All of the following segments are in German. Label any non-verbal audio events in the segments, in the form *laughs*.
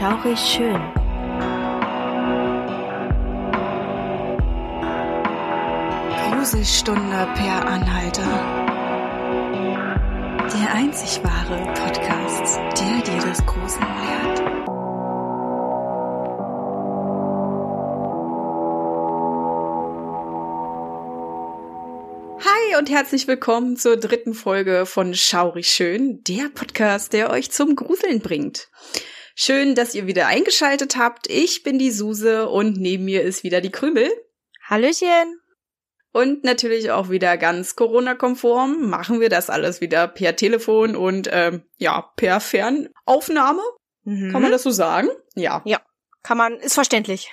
Schaurig schön. Gruselstunde per Anhalter. Der einzig wahre Podcast, der dir das Gruseln lehrt. Hi und herzlich willkommen zur dritten Folge von Schaurig Schön, der Podcast, der euch zum Gruseln bringt. Schön, dass ihr wieder eingeschaltet habt. Ich bin die Suse und neben mir ist wieder die Krümel. Hallöchen. Und natürlich auch wieder ganz Corona-konform machen wir das alles wieder per Telefon und ähm, ja, per Fernaufnahme. Mhm. Kann man das so sagen? Ja. Ja, kann man, ist verständlich.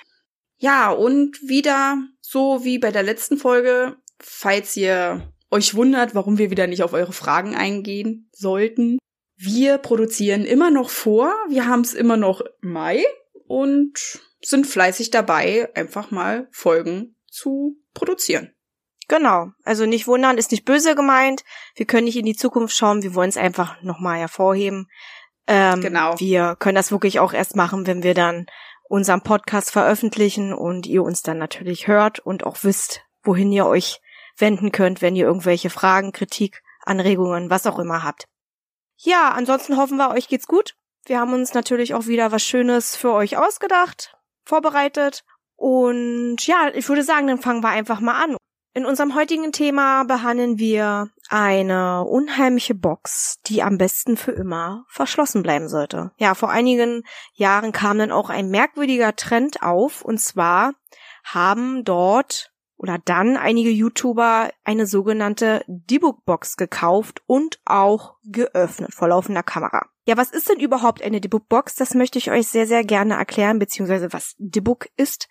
Ja, und wieder so wie bei der letzten Folge, falls ihr euch wundert, warum wir wieder nicht auf eure Fragen eingehen sollten. Wir produzieren immer noch vor, wir haben es immer noch Mai und sind fleißig dabei, einfach mal Folgen zu produzieren. Genau. Also nicht wundern, ist nicht böse gemeint. Wir können nicht in die Zukunft schauen, wir wollen es einfach nochmal hervorheben. Ähm, Genau. Wir können das wirklich auch erst machen, wenn wir dann unseren Podcast veröffentlichen und ihr uns dann natürlich hört und auch wisst, wohin ihr euch wenden könnt, wenn ihr irgendwelche Fragen, Kritik, Anregungen, was auch immer habt. Ja, ansonsten hoffen wir, euch geht's gut. Wir haben uns natürlich auch wieder was Schönes für euch ausgedacht, vorbereitet. Und ja, ich würde sagen, dann fangen wir einfach mal an. In unserem heutigen Thema behandeln wir eine unheimliche Box, die am besten für immer verschlossen bleiben sollte. Ja, vor einigen Jahren kam dann auch ein merkwürdiger Trend auf, und zwar haben dort oder dann einige YouTuber eine sogenannte Debug-Box gekauft und auch geöffnet vor laufender Kamera. Ja, was ist denn überhaupt eine Debug-Box? Das möchte ich euch sehr, sehr gerne erklären, beziehungsweise was Debug ist.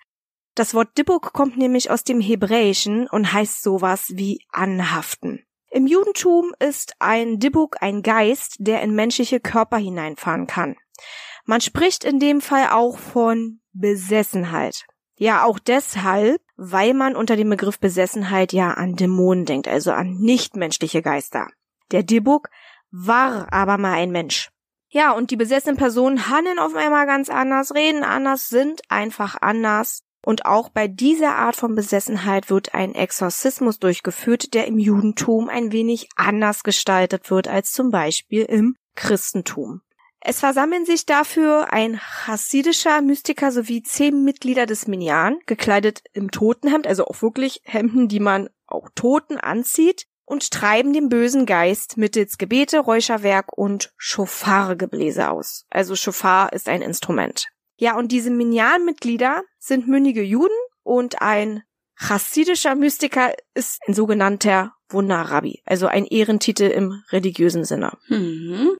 Das Wort Dibuk kommt nämlich aus dem Hebräischen und heißt sowas wie anhaften. Im Judentum ist ein Dibuk ein Geist, der in menschliche Körper hineinfahren kann. Man spricht in dem Fall auch von Besessenheit. Ja, auch deshalb, weil man unter dem Begriff Besessenheit ja an Dämonen denkt, also an nichtmenschliche Geister. Der Dibuk war aber mal ein Mensch. Ja, und die besessenen Personen handeln auf einmal ganz anders, reden anders, sind einfach anders. Und auch bei dieser Art von Besessenheit wird ein Exorzismus durchgeführt, der im Judentum ein wenig anders gestaltet wird als zum Beispiel im Christentum. Es versammeln sich dafür ein chassidischer Mystiker sowie zehn Mitglieder des Minyan, gekleidet im Totenhemd, also auch wirklich Hemden, die man auch Toten anzieht, und treiben den bösen Geist mittels Gebete, Räucherwerk und Schofar-Gebläse aus. Also Schofar ist ein Instrument. Ja, und diese Minyan-Mitglieder sind mündige Juden und ein chassidischer Mystiker ist ein sogenannter Wunderrabbi, also ein Ehrentitel im religiösen Sinne. Mhm.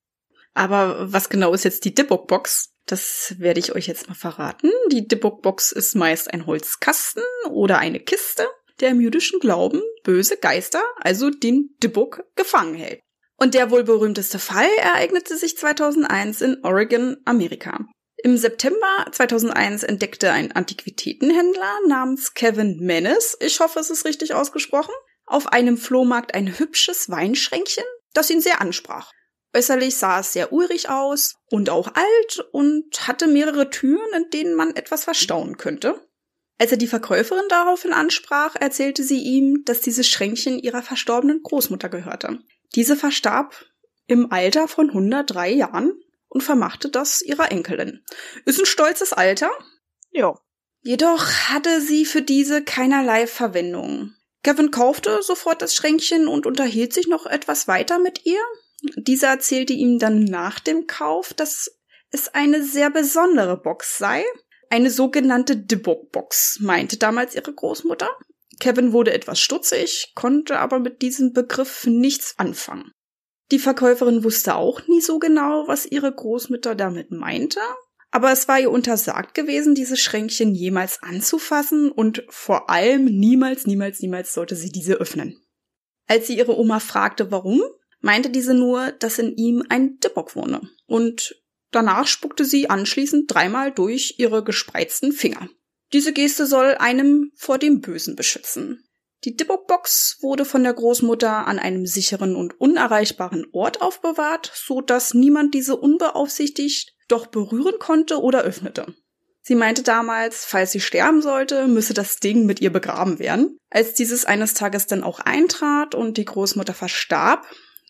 Aber was genau ist jetzt die Dibbock-Box? Das werde ich euch jetzt mal verraten. Die Dibbock-Box ist meist ein Holzkasten oder eine Kiste, der im jüdischen Glauben böse Geister, also den Dibbock, gefangen hält. Und der wohl berühmteste Fall ereignete sich 2001 in Oregon, Amerika. Im September 2001 entdeckte ein Antiquitätenhändler namens Kevin Menes, ich hoffe, es ist richtig ausgesprochen, auf einem Flohmarkt ein hübsches Weinschränkchen, das ihn sehr ansprach. Äußerlich sah es sehr urig aus und auch alt und hatte mehrere Türen, in denen man etwas verstauen könnte. Als er die Verkäuferin daraufhin ansprach, erzählte sie ihm, dass dieses Schränkchen ihrer verstorbenen Großmutter gehörte. Diese verstarb im Alter von 103 Jahren und vermachte das ihrer Enkelin. Ist ein stolzes Alter, Ja. jedoch hatte sie für diese keinerlei Verwendung. Kevin kaufte sofort das Schränkchen und unterhielt sich noch etwas weiter mit ihr. Dieser erzählte ihm dann nach dem Kauf, dass es eine sehr besondere Box sei. Eine sogenannte Dibbock-Box, meinte damals ihre Großmutter. Kevin wurde etwas stutzig, konnte aber mit diesem Begriff nichts anfangen. Die Verkäuferin wusste auch nie so genau, was ihre Großmutter damit meinte, aber es war ihr untersagt gewesen, diese Schränkchen jemals anzufassen und vor allem niemals, niemals, niemals sollte sie diese öffnen. Als sie ihre Oma fragte, warum, meinte diese nur, dass in ihm ein Dibbock wohne. Und danach spuckte sie anschließend dreimal durch ihre gespreizten Finger. Diese Geste soll einem vor dem Bösen beschützen. Die Dibbock-Box wurde von der Großmutter an einem sicheren und unerreichbaren Ort aufbewahrt, so dass niemand diese unbeaufsichtigt doch berühren konnte oder öffnete. Sie meinte damals, falls sie sterben sollte, müsse das Ding mit ihr begraben werden. Als dieses eines Tages dann auch eintrat und die Großmutter verstarb,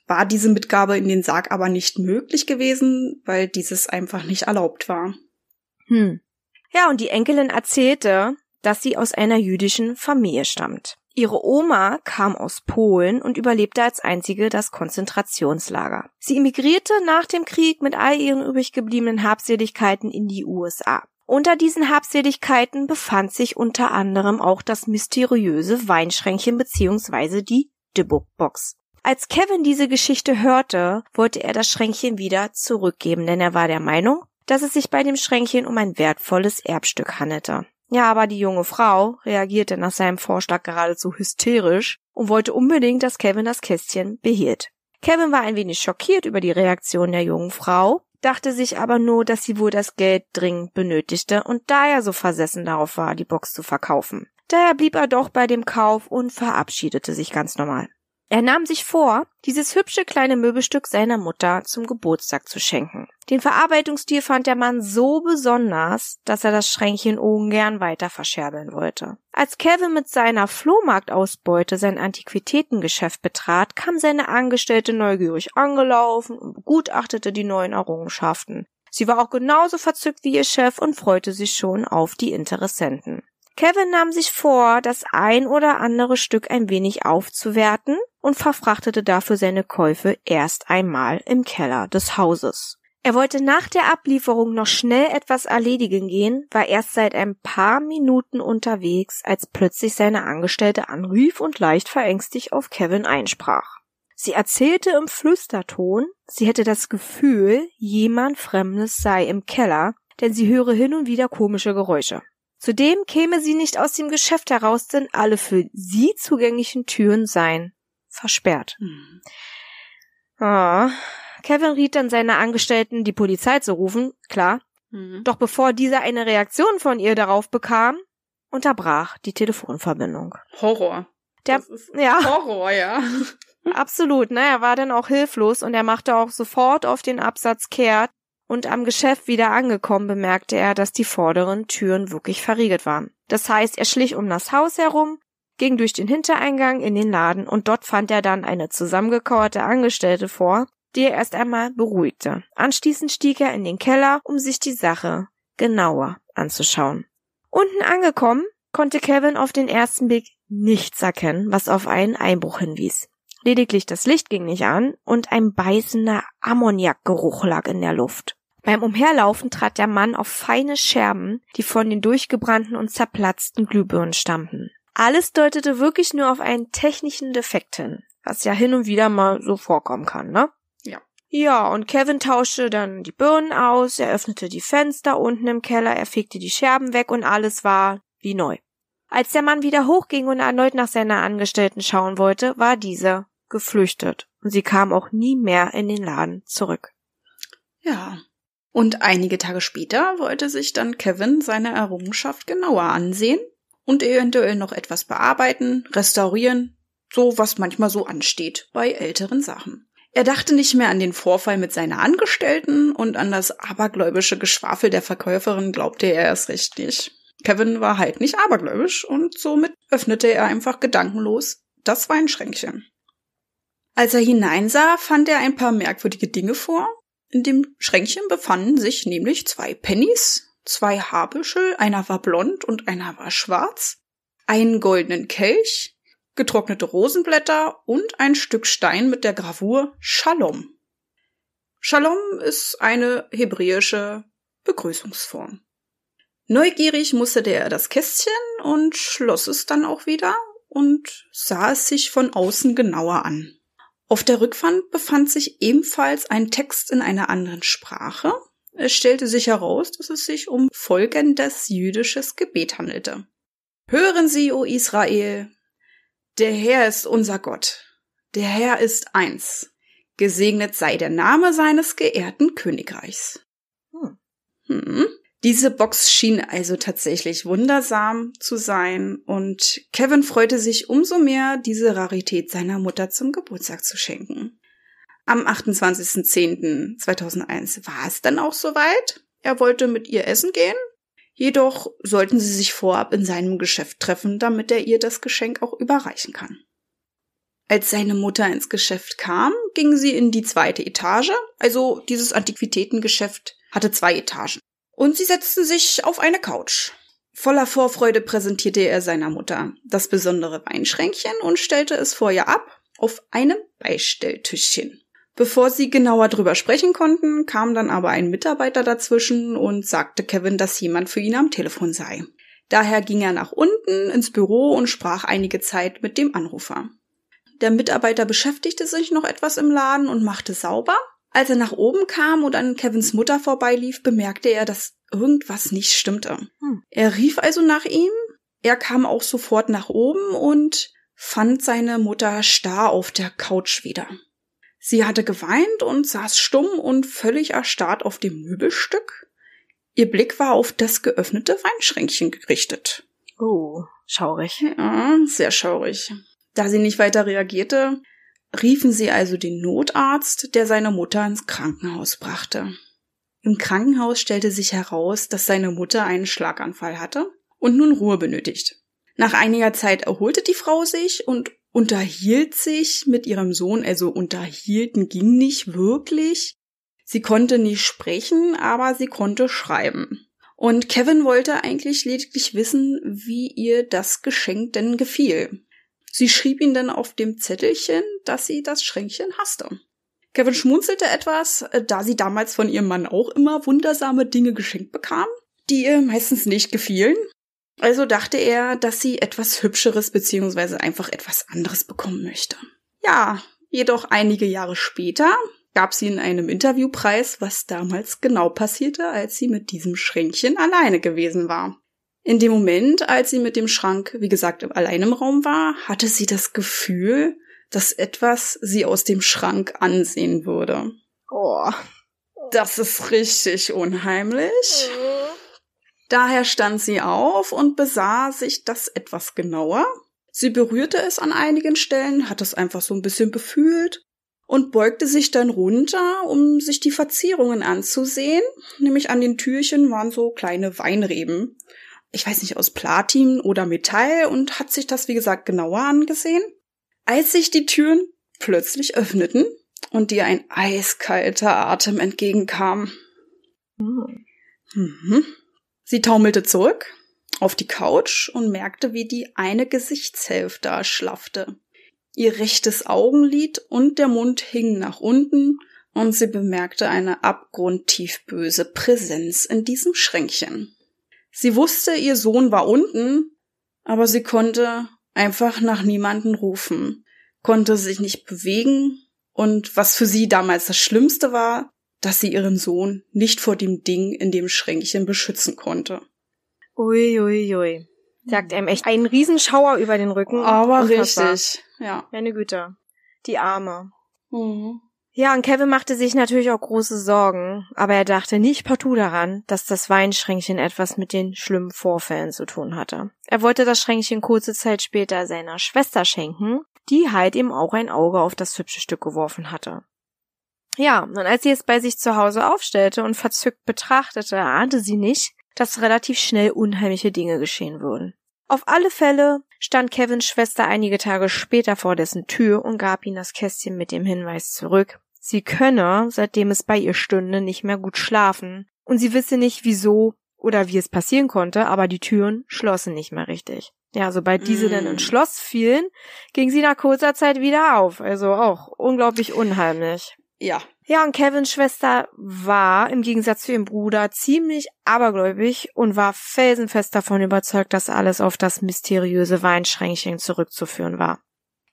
war diese Mitgabe in den Sarg aber nicht möglich gewesen, weil dieses einfach nicht erlaubt war. Hm. Ja, und die Enkelin erzählte, dass sie aus einer jüdischen Familie stammt. Ihre Oma kam aus Polen und überlebte als einzige das Konzentrationslager. Sie emigrierte nach dem Krieg mit all ihren übrig gebliebenen Habseligkeiten in die USA. Unter diesen Habseligkeiten befand sich unter anderem auch das mysteriöse Weinschränkchen bzw. die Dibbock Box. Als Kevin diese Geschichte hörte, wollte er das Schränkchen wieder zurückgeben, denn er war der Meinung, dass es sich bei dem Schränkchen um ein wertvolles Erbstück handelte. Ja, aber die junge Frau reagierte nach seinem Vorschlag geradezu hysterisch und wollte unbedingt, dass Kevin das Kästchen behielt. Kevin war ein wenig schockiert über die Reaktion der jungen Frau, dachte sich aber nur, dass sie wohl das Geld dringend benötigte und daher so versessen darauf war, die Box zu verkaufen. Daher blieb er doch bei dem Kauf und verabschiedete sich ganz normal. Er nahm sich vor, dieses hübsche kleine Möbelstück seiner Mutter zum Geburtstag zu schenken. Den Verarbeitungsstil fand der Mann so besonders, dass er das Schränkchen ungern weiter verscherbeln wollte. Als Kevin mit seiner Flohmarktausbeute sein Antiquitätengeschäft betrat, kam seine Angestellte neugierig angelaufen und begutachtete die neuen Errungenschaften. Sie war auch genauso verzückt wie ihr Chef und freute sich schon auf die Interessenten. Kevin nahm sich vor, das ein oder andere Stück ein wenig aufzuwerten und verfrachtete dafür seine Käufe erst einmal im Keller des Hauses. Er wollte nach der Ablieferung noch schnell etwas erledigen gehen, war erst seit ein paar Minuten unterwegs, als plötzlich seine Angestellte anrief und leicht verängstigt auf Kevin einsprach. Sie erzählte im Flüsterton, sie hätte das Gefühl, jemand Fremdes sei im Keller, denn sie höre hin und wieder komische Geräusche. Zudem käme sie nicht aus dem Geschäft heraus, denn alle für sie zugänglichen Türen seien versperrt. Hm. Ah. Kevin riet dann seiner Angestellten, die Polizei zu rufen, klar. Hm. Doch bevor dieser eine Reaktion von ihr darauf bekam, unterbrach die Telefonverbindung. Horror. Der, ja. Horror, ja. Absolut, ne? Er war dann auch hilflos und er machte auch sofort auf den Absatz kehrt, und am Geschäft wieder angekommen bemerkte er, dass die vorderen Türen wirklich verriegelt waren. Das heißt, er schlich um das Haus herum, ging durch den Hintereingang in den Laden und dort fand er dann eine zusammengekauerte Angestellte vor, die er erst einmal beruhigte. Anschließend stieg er in den Keller, um sich die Sache genauer anzuschauen. Unten angekommen, konnte Kevin auf den ersten Blick nichts erkennen, was auf einen Einbruch hinwies. Lediglich das Licht ging nicht an und ein beißender Ammoniakgeruch lag in der Luft. Beim Umherlaufen trat der Mann auf feine Scherben, die von den durchgebrannten und zerplatzten Glühbirnen stammten. Alles deutete wirklich nur auf einen technischen Defekt hin, was ja hin und wieder mal so vorkommen kann, ne? Ja. Ja, und Kevin tauschte dann die Birnen aus, er öffnete die Fenster unten im Keller, er fegte die Scherben weg und alles war wie neu. Als der Mann wieder hochging und erneut nach seiner Angestellten schauen wollte, war diese geflüchtet und sie kam auch nie mehr in den Laden zurück. Ja, und einige Tage später wollte sich dann Kevin seine Errungenschaft genauer ansehen und eventuell noch etwas bearbeiten, restaurieren, so was manchmal so ansteht bei älteren Sachen. Er dachte nicht mehr an den Vorfall mit seiner Angestellten und an das abergläubische Geschwafel der Verkäuferin glaubte er erst recht nicht. Kevin war halt nicht abergläubisch und somit öffnete er einfach gedankenlos das Weinschränkchen. Als er hineinsah, fand er ein paar merkwürdige Dinge vor, in dem Schränkchen befanden sich nämlich zwei Pennies, zwei Haarbüschel, einer war blond und einer war schwarz, einen goldenen Kelch, getrocknete Rosenblätter und ein Stück Stein mit der Gravur Shalom. Shalom ist eine hebräische Begrüßungsform. Neugierig musterte er das Kästchen und schloss es dann auch wieder und sah es sich von außen genauer an. Auf der Rückwand befand sich ebenfalls ein Text in einer anderen Sprache. Es stellte sich heraus, dass es sich um folgendes jüdisches Gebet handelte. Hören Sie, o Israel, der Herr ist unser Gott, der Herr ist eins, gesegnet sei der Name seines geehrten Königreichs. Hm. Hm. Diese Box schien also tatsächlich wundersam zu sein und Kevin freute sich umso mehr, diese Rarität seiner Mutter zum Geburtstag zu schenken. Am 28.10.2001 war es dann auch soweit. Er wollte mit ihr essen gehen. Jedoch sollten sie sich vorab in seinem Geschäft treffen, damit er ihr das Geschenk auch überreichen kann. Als seine Mutter ins Geschäft kam, ging sie in die zweite Etage, also dieses Antiquitätengeschäft hatte zwei Etagen. Und sie setzten sich auf eine Couch. Voller Vorfreude präsentierte er seiner Mutter das besondere Weinschränkchen und stellte es vor ihr ab auf einem Beistelltischchen. Bevor sie genauer drüber sprechen konnten, kam dann aber ein Mitarbeiter dazwischen und sagte Kevin, dass jemand für ihn am Telefon sei. Daher ging er nach unten ins Büro und sprach einige Zeit mit dem Anrufer. Der Mitarbeiter beschäftigte sich noch etwas im Laden und machte sauber. Als er nach oben kam und an Kevins Mutter vorbeilief, bemerkte er, dass irgendwas nicht stimmte. Hm. Er rief also nach ihm. Er kam auch sofort nach oben und fand seine Mutter starr auf der Couch wieder. Sie hatte geweint und saß stumm und völlig erstarrt auf dem Möbelstück. Ihr Blick war auf das geöffnete Weinschränkchen gerichtet. Oh, schaurig. Ja, sehr schaurig. Da sie nicht weiter reagierte, riefen sie also den Notarzt, der seine Mutter ins Krankenhaus brachte. Im Krankenhaus stellte sich heraus, dass seine Mutter einen Schlaganfall hatte und nun Ruhe benötigt. Nach einiger Zeit erholte die Frau sich und unterhielt sich mit ihrem Sohn, also unterhielten ging nicht wirklich. Sie konnte nicht sprechen, aber sie konnte schreiben. Und Kevin wollte eigentlich lediglich wissen, wie ihr das Geschenk denn gefiel. Sie schrieb ihn dann auf dem Zettelchen, dass sie das Schränkchen hasste. Kevin schmunzelte etwas, da sie damals von ihrem Mann auch immer wundersame Dinge geschenkt bekam, die ihr meistens nicht gefielen. Also dachte er, dass sie etwas Hübscheres beziehungsweise einfach etwas anderes bekommen möchte. Ja, jedoch einige Jahre später gab sie in einem Interviewpreis, was damals genau passierte, als sie mit diesem Schränkchen alleine gewesen war. In dem Moment, als sie mit dem Schrank, wie gesagt, allein im Raum war, hatte sie das Gefühl, dass etwas sie aus dem Schrank ansehen würde. Oh. Das ist richtig unheimlich. Mhm. Daher stand sie auf und besah sich das etwas genauer. Sie berührte es an einigen Stellen, hat es einfach so ein bisschen befühlt und beugte sich dann runter, um sich die Verzierungen anzusehen. Nämlich an den Türchen waren so kleine Weinreben. Ich weiß nicht, aus Platin oder Metall und hat sich das, wie gesagt, genauer angesehen. Als sich die Türen plötzlich öffneten und ihr ein eiskalter Atem entgegenkam. Mhm. Mhm. Sie taumelte zurück auf die Couch und merkte, wie die eine Gesichtshälfte erschlaffte. Ihr rechtes Augenlid und der Mund hingen nach unten und sie bemerkte eine abgrundtief böse Präsenz in diesem Schränkchen. Sie wusste, ihr Sohn war unten, aber sie konnte einfach nach niemanden rufen, konnte sich nicht bewegen und was für sie damals das Schlimmste war, dass sie ihren Sohn nicht vor dem Ding in dem Schränkchen beschützen konnte. Uiuiui. Ui, ui. Sagt einem echt einen Riesenschauer über den Rücken. Aber Unfassbar. richtig, ja. Meine Güte. Die Arme. Mhm. Ja, und Kevin machte sich natürlich auch große Sorgen, aber er dachte nicht partout daran, dass das Weinschränkchen etwas mit den schlimmen Vorfällen zu tun hatte. Er wollte das Schränkchen kurze Zeit später seiner Schwester schenken, die halt ihm auch ein Auge auf das hübsche Stück geworfen hatte. Ja, und als sie es bei sich zu Hause aufstellte und verzückt betrachtete, ahnte sie nicht, dass relativ schnell unheimliche Dinge geschehen würden. Auf alle Fälle stand Kevins Schwester einige Tage später vor dessen Tür und gab ihm das Kästchen mit dem Hinweis zurück, sie könne, seitdem es bei ihr stünde, nicht mehr gut schlafen, und sie wisse nicht wieso oder wie es passieren konnte, aber die Türen schlossen nicht mehr richtig. Ja, sobald diese mm. dann ins Schloss fielen, ging sie nach kurzer Zeit wieder auf, also auch unglaublich unheimlich. Ja. Ja, und Kevins Schwester war im Gegensatz zu ihrem Bruder ziemlich abergläubig und war felsenfest davon überzeugt, dass alles auf das mysteriöse Weinschränkchen zurückzuführen war.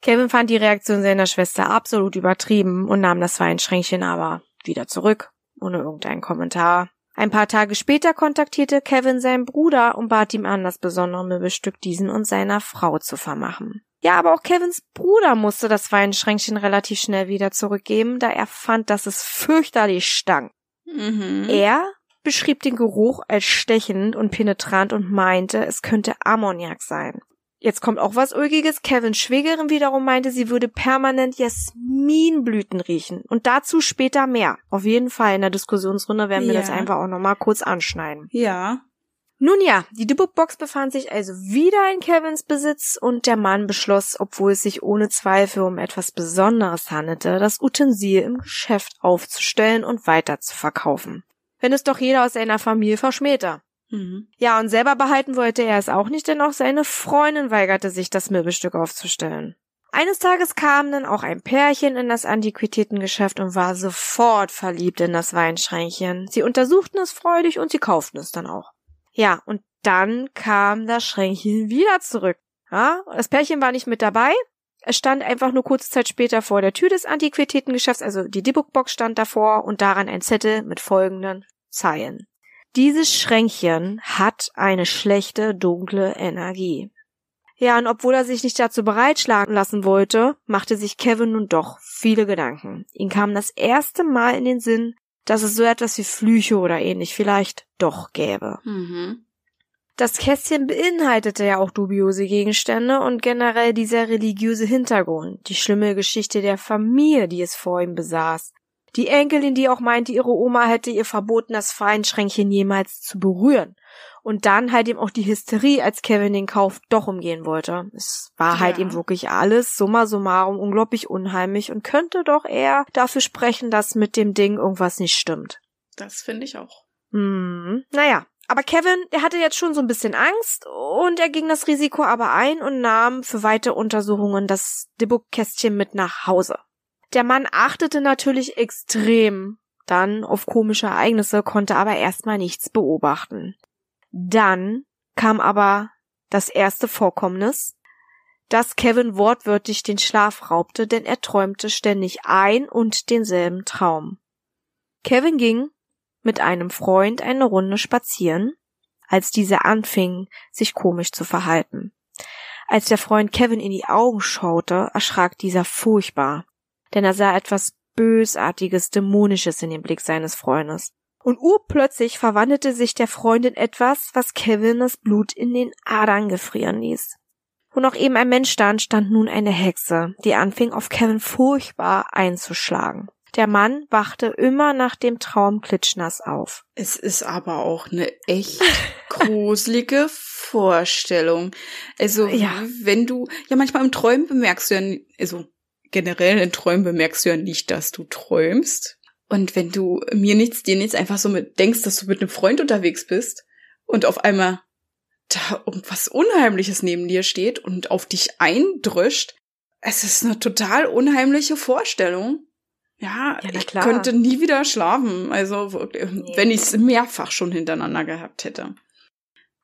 Kevin fand die Reaktion seiner Schwester absolut übertrieben und nahm das Weinschränkchen aber wieder zurück, ohne irgendeinen Kommentar. Ein paar Tage später kontaktierte Kevin seinen Bruder und bat ihm an, das besondere Möbelstück diesen und seiner Frau zu vermachen. Ja, aber auch Kevins Bruder musste das Weinschränkchen relativ schnell wieder zurückgeben, da er fand, dass es fürchterlich stank. Mhm. Er beschrieb den Geruch als stechend und penetrant und meinte, es könnte Ammoniak sein. Jetzt kommt auch was Ulgiges. Kevin Schwägerin wiederum meinte, sie würde permanent Jasminblüten riechen. Und dazu später mehr. Auf jeden Fall in der Diskussionsrunde werden wir Ja. das einfach auch nochmal kurz anschneiden. Ja. Nun ja, die Dybbuk-Box befand sich also wieder in Kevins Besitz und der Mann beschloss, obwohl es sich ohne Zweifel um etwas Besonderes handelte, das Utensil im Geschäft aufzustellen und weiter zu verkaufen. Wenn es doch jeder aus seiner Familie verschmähte. Mhm. Ja, und selber behalten wollte er es auch nicht, denn auch seine Freundin weigerte sich, das Möbelstück aufzustellen. Eines Tages kam dann auch ein Pärchen in das Antiquitätengeschäft und war sofort verliebt in das Weinschränkchen. Sie untersuchten es freudig und sie kauften es dann auch. Ja, und dann kam das Schränkchen wieder zurück. Ja, das Pärchen war nicht mit dabei. Es stand einfach nur kurze Zeit später vor der Tür des Antiquitätengeschäfts, also die Dybbuk-Box stand davor und daran ein Zettel mit folgenden Zeilen. Dieses Schränkchen hat eine schlechte, dunkle Energie. Ja, und obwohl er sich nicht dazu bereitschlagen lassen wollte, machte sich Kevin nun doch viele Gedanken. Ihm kam das erste Mal in den Sinn, dass es so etwas wie Flüche oder ähnlich vielleicht doch gäbe. Mhm. Das Kästchen beinhaltete ja auch dubiose Gegenstände und generell dieser religiöse Hintergrund, die schlimme Geschichte der Familie, die es vor ihm besaß. Die Enkelin, die auch meinte, ihre Oma hätte ihr verboten, das Feinschränkchen jemals zu berühren. Und dann halt eben auch die Hysterie, als Kevin den Kauf doch umgehen wollte. Es war halt Ja. eben wirklich alles, summa summarum, unglaublich unheimlich und könnte doch eher dafür sprechen, dass mit dem Ding irgendwas nicht stimmt. Das finde ich auch. Hm, naja. Aber Kevin, der hatte jetzt schon so ein bisschen Angst und er ging das Risiko aber ein und nahm für weitere Untersuchungen das Dybbuk-Kästchen mit nach Hause. Der Mann achtete natürlich extrem dann auf komische Ereignisse, konnte aber erstmal nichts beobachten. Dann kam aber das erste Vorkommnis, dass Kevin wortwörtlich den Schlaf raubte, denn er träumte ständig ein und denselben Traum. Kevin ging mit einem Freund eine Runde spazieren, als dieser anfing, sich komisch zu verhalten. Als der Freund Kevin in die Augen schaute, erschrak dieser furchtbar, denn er sah etwas Bösartiges, Dämonisches in dem Blick seines Freundes. Und urplötzlich verwandelte sich der Freund in etwas, was Kevin das Blut in den Adern gefrieren ließ. Wo noch eben ein Mensch stand, stand nun eine Hexe, die anfing auf Kevin furchtbar einzuschlagen. Der Mann wachte immer nach dem Traum klitschnass auf. Es ist aber auch eine echt *laughs* gruselige Vorstellung. Also, Ja. wenn du, ja, manchmal im Träumen bemerkst du ja, also generell in Träumen bemerkst du ja nicht, dass du träumst. Und wenn du mir nichts, dir nichts einfach so mit denkst, dass du mit einem Freund unterwegs bist und auf einmal da irgendwas Unheimliches neben dir steht und auf dich eindrückt, es ist eine total unheimliche Vorstellung. Ja, Ja, ich könnte nie wieder schlafen. Also wirklich, wenn ich es mehrfach schon hintereinander gehabt hätte.